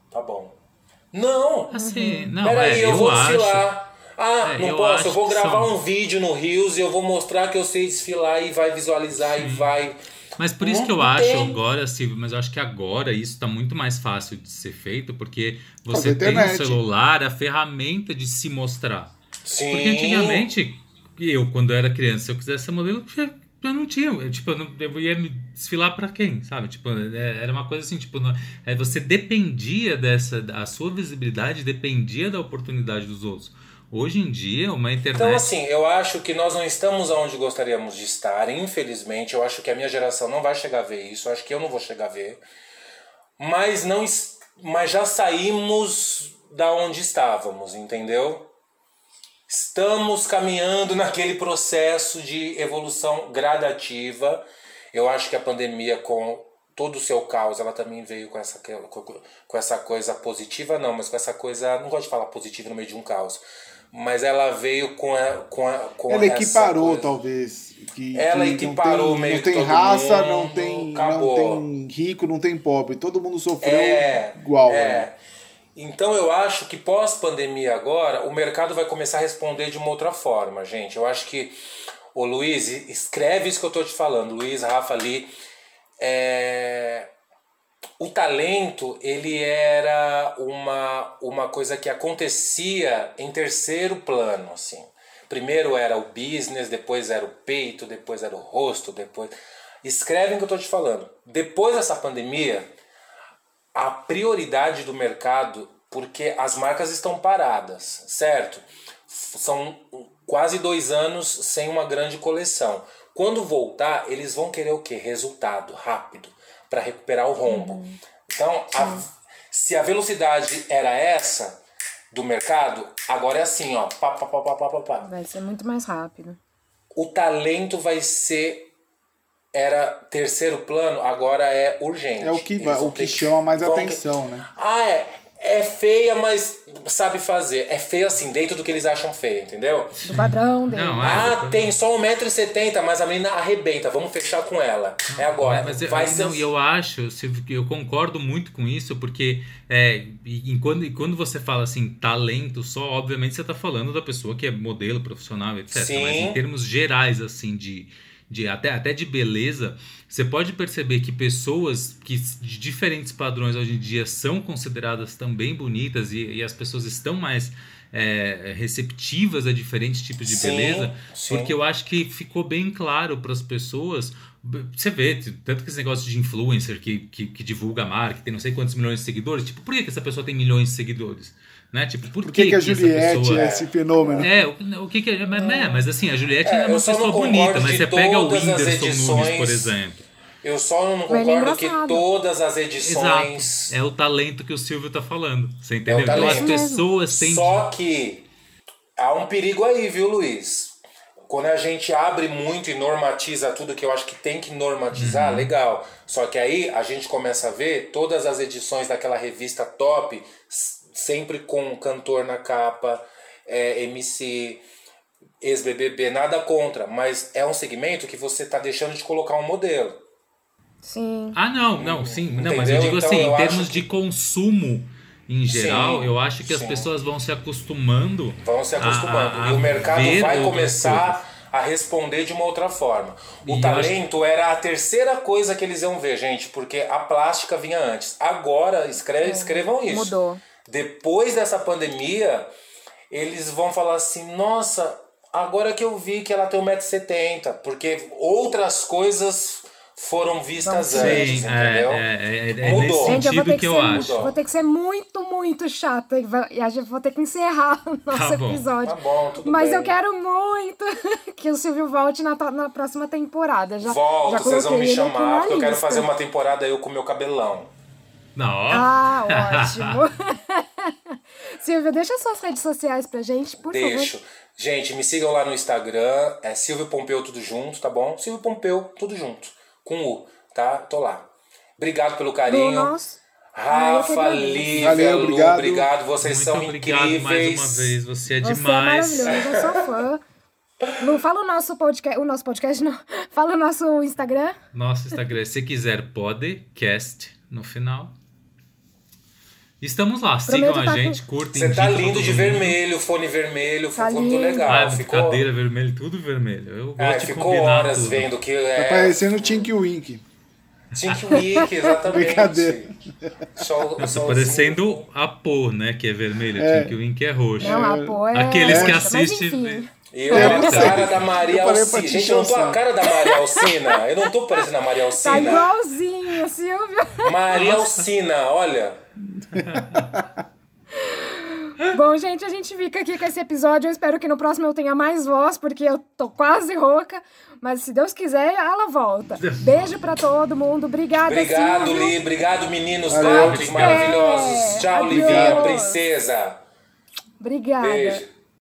Speaker 5: Tá bom. Não!
Speaker 2: Assim, não,
Speaker 5: Peraí,
Speaker 2: é,
Speaker 5: eu,
Speaker 2: eu,
Speaker 5: vou
Speaker 2: acho.
Speaker 5: desfilar. Ah,
Speaker 2: É,
Speaker 5: não
Speaker 2: eu
Speaker 5: posso, eu vou gravar
Speaker 2: são-
Speaker 5: um vídeo no Reels e eu vou mostrar que eu sei desfilar e vai visualizar e vai.
Speaker 2: Mas por isso
Speaker 5: Não
Speaker 2: que eu
Speaker 5: tem.
Speaker 2: acho agora, Silvio, mas eu acho que agora isso está muito mais fácil de ser feito, porque você tem no celular a ferramenta de se mostrar.
Speaker 5: Sim.
Speaker 2: Porque antigamente, eu, quando era criança, se eu quisesse ser modelo, eu não tinha. Eu, tipo, eu, não, eu ia me desfilar pra quem, sabe? Tipo, é- era uma coisa assim, tipo, não- é, você dependia dessa. A sua visibilidade dependia da oportunidade dos outros. Hoje em dia, uma internet.
Speaker 5: Então, assim, eu acho que nós não estamos onde gostaríamos de estar, infelizmente. Eu acho que a minha geração não vai chegar a ver isso. Eu acho que eu não vou chegar a ver. Mas, não, mas já saímos da onde estávamos, entendeu? Estamos caminhando naquele processo de evolução gradativa. Eu acho que a pandemia, com todo o seu caos, ela também veio com essa, com com essa coisa positiva, não, mas com essa coisa. Não gosto de falar positiva no meio de um caos. Mas ela veio com a. Com a com
Speaker 3: Ela equiparou,
Speaker 5: coisa.
Speaker 3: talvez. Que,
Speaker 5: Ela
Speaker 3: que
Speaker 5: equiparou
Speaker 3: não tem,
Speaker 5: meio
Speaker 3: Não tem raça,
Speaker 5: mundo,
Speaker 3: não tem, não
Speaker 5: acabou.
Speaker 3: tem rico, não tem pobre. Todo mundo sofreu
Speaker 5: É,
Speaker 3: igual. né?
Speaker 5: é. Então eu acho que pós-pandemia agora, o mercado vai começar a responder de uma outra forma, gente. Eu acho que o Luiz, escreve isso que eu tô te falando, Luiz, Rafa ali. É... O talento, ele era uma, uma coisa que acontecia em terceiro plano, assim. Primeiro era o business, depois era o peito, depois era o rosto, depois. Escrevem o que eu tô te falando. Depois dessa pandemia, a prioridade do mercado, porque as marcas estão paradas, certo? São quase dois anos sem uma grande coleção. Quando voltar, eles vão querer o quê? Resultado rápido para recuperar o rombo. Então, a- se a velocidade era essa do mercado, agora é assim, ó, pá, pá, pá, pá, pá, pá, pá.
Speaker 4: Vai ser muito mais rápido.
Speaker 5: O talento vai ser era terceiro plano, agora é urgente.
Speaker 3: É o que,
Speaker 5: Eles
Speaker 3: o que
Speaker 5: ter
Speaker 3: chama mais atenção, né?
Speaker 5: Ah, é. É feia, mas sabe fazer. É feio assim, dentro do que eles acham feio, entendeu?
Speaker 4: Do padrão dele.
Speaker 2: Não, é.
Speaker 5: Ah, tem só 1,70m, mas a menina arrebenta. Vamos fechar com ela. É agora.
Speaker 2: Mas eu,
Speaker 5: Vai
Speaker 2: aí
Speaker 5: ser.
Speaker 2: não, e eu acho, eu concordo muito com isso, porque é, e, e quando, e quando você fala assim, talento só, obviamente você está falando da pessoa que é modelo profissional, etc.
Speaker 5: Sim.
Speaker 2: Mas em termos gerais, assim, de, de até, até de beleza, você pode perceber que pessoas que de diferentes padrões hoje em dia são consideradas também bonitas e, e as pessoas estão mais é, receptivas a diferentes tipos de
Speaker 5: Sim,
Speaker 2: beleza,
Speaker 5: sim.
Speaker 2: porque eu acho que ficou bem claro para as pessoas. Você vê, tanto que esse negócio de influencer que, que, que divulga a marca, que tem não sei quantos milhões de seguidores, tipo, por que, que essa pessoa tem milhões de seguidores? Né? Tipo, por,
Speaker 3: Por que, que a
Speaker 2: essa
Speaker 3: Juliette
Speaker 2: pessoa-
Speaker 3: é esse fenômeno?
Speaker 2: É, o, o que que é, mas, é, mas assim, a Juliette
Speaker 5: É,
Speaker 2: é, uma pessoa bonita, mas você pega o Whindersson Nunes, por
Speaker 5: edições.
Speaker 2: exemplo.
Speaker 5: Eu só não
Speaker 4: é
Speaker 5: concordo que todas as
Speaker 2: Exato.
Speaker 5: edições.
Speaker 2: É o talento que o Silvio tá falando. Você entendeu?
Speaker 5: É
Speaker 2: então as pessoas têm.
Speaker 5: Só que há um perigo aí, viu, Luiz? Quando a gente abre muito e normatiza tudo que eu acho que tem que normatizar,
Speaker 2: Uhum.
Speaker 5: legal. Só que aí a gente começa a ver todas as edições daquela revista top, sempre com cantor na capa, é, MC, ex-BBB, nada contra, mas é um segmento que você tá deixando de colocar um modelo.
Speaker 4: Sim.
Speaker 2: Ah, não, não, sim. Não, mas eu digo
Speaker 5: Então,
Speaker 2: assim,
Speaker 5: eu
Speaker 2: em
Speaker 5: acho
Speaker 2: termos
Speaker 5: que-
Speaker 2: de consumo em geral,
Speaker 5: Sim,
Speaker 2: eu acho que as
Speaker 5: sim.
Speaker 2: pessoas vão se acostumando.
Speaker 5: Vão se
Speaker 2: a-
Speaker 5: acostumando.
Speaker 2: a-
Speaker 5: e o
Speaker 2: a
Speaker 5: mercado vai começar a responder de uma outra forma. O
Speaker 2: E
Speaker 5: talento era a terceira coisa que eles iam ver, gente, porque a plástica vinha antes. Agora, escre- escrevam isso.
Speaker 4: mudou.
Speaker 5: Depois dessa pandemia, eles vão falar assim: nossa, agora que eu vi que ela tem 1,70m, porque outras coisas foram vistas
Speaker 4: Sim,
Speaker 5: antes,
Speaker 2: Sim,
Speaker 5: entendeu?
Speaker 2: é, é, é, é
Speaker 5: Mudou.
Speaker 4: Gente, eu vou ter que,
Speaker 2: que eu
Speaker 4: ser,
Speaker 2: acho.
Speaker 4: vou ter que ser muito, muito chata e a gente vou ter que encerrar o nosso
Speaker 2: Tá bom.
Speaker 4: episódio.
Speaker 5: Tá bom, tudo
Speaker 4: Mas
Speaker 5: bem.
Speaker 4: eu quero muito que o Silvio volte na, na próxima temporada. Já,
Speaker 5: Volto,
Speaker 4: já
Speaker 5: vocês vão me chamar, porque eu quero fazer uma temporada eu com meu cabelão.
Speaker 2: Não.
Speaker 4: Ah, ótimo. Silvio, deixa suas redes sociais pra gente, por
Speaker 5: Deixo.
Speaker 4: favor.
Speaker 5: Gente, me sigam lá no Instagram, é Silvio Pompeu tudo junto, tá bom? Silvio Pompeu tudo junto, com U, tá? Tô lá. Obrigado pelo carinho.
Speaker 4: Nosso- que
Speaker 5: Rafa,
Speaker 4: agradeço.
Speaker 5: Lívia,
Speaker 3: Valeu,
Speaker 5: Lu,
Speaker 3: obrigado.
Speaker 5: obrigado. Vocês
Speaker 2: Muito
Speaker 5: são
Speaker 2: obrigado
Speaker 5: incríveis.
Speaker 2: mais uma vez. Você é
Speaker 4: Você
Speaker 2: demais.
Speaker 4: é maravilhoso, eu sou fã. Lu, fala o nosso podcast, o nosso podcast não, fala o nosso Instagram.
Speaker 2: Nosso Instagram, se quiser, podcast no final. Estamos lá, sigam
Speaker 4: Prometo
Speaker 2: a
Speaker 4: tá
Speaker 2: gente, curtem.
Speaker 5: Você tá lindo de vermelho, fone vermelho,
Speaker 4: Tá
Speaker 5: ficou muito legal.
Speaker 2: Ah,
Speaker 5: ficou,
Speaker 2: cadeira vermelha, tudo vermelho. Eu gosto
Speaker 5: Ah,
Speaker 2: de
Speaker 5: ficou
Speaker 2: combinar
Speaker 5: horas
Speaker 2: tudo.
Speaker 5: vendo que
Speaker 3: Tá
Speaker 5: é.
Speaker 3: parecendo o Tink Wink.
Speaker 5: Tink Week, exatamente.
Speaker 3: Brincadeira.
Speaker 5: Sol,
Speaker 2: Eu tô
Speaker 5: solzinho.
Speaker 2: parecendo a Pô, né? Que é vermelho.
Speaker 3: É.
Speaker 2: Tinky Wink é roxo.
Speaker 4: Não, a pô é
Speaker 2: Aqueles que
Speaker 4: roxa, mas
Speaker 2: assistem-.
Speaker 5: E eu era a cara da Maria
Speaker 3: Eu
Speaker 5: Alcina.
Speaker 3: te
Speaker 5: Gente, eu não tô a cara da Maria Alcina. Eu não tô parecendo a Maria
Speaker 4: Tá
Speaker 5: Alcina.
Speaker 4: igualzinho, Silvio.
Speaker 5: Maria Alcina, olha.
Speaker 4: Bom, gente, a gente fica aqui com esse episódio. Eu espero que no próximo eu tenha mais voz, porque eu tô quase rouca. Mas se Deus quiser, ela volta. Beijo pra todo mundo. Obrigada,
Speaker 5: Obrigado,
Speaker 4: Silvio.
Speaker 5: Li. Obrigado, meninos
Speaker 3: Valeu.
Speaker 5: gatos maravilhosos. Tchau,
Speaker 4: Adeus.
Speaker 5: Livinha, princesa.
Speaker 4: Obrigada.
Speaker 5: Beijo.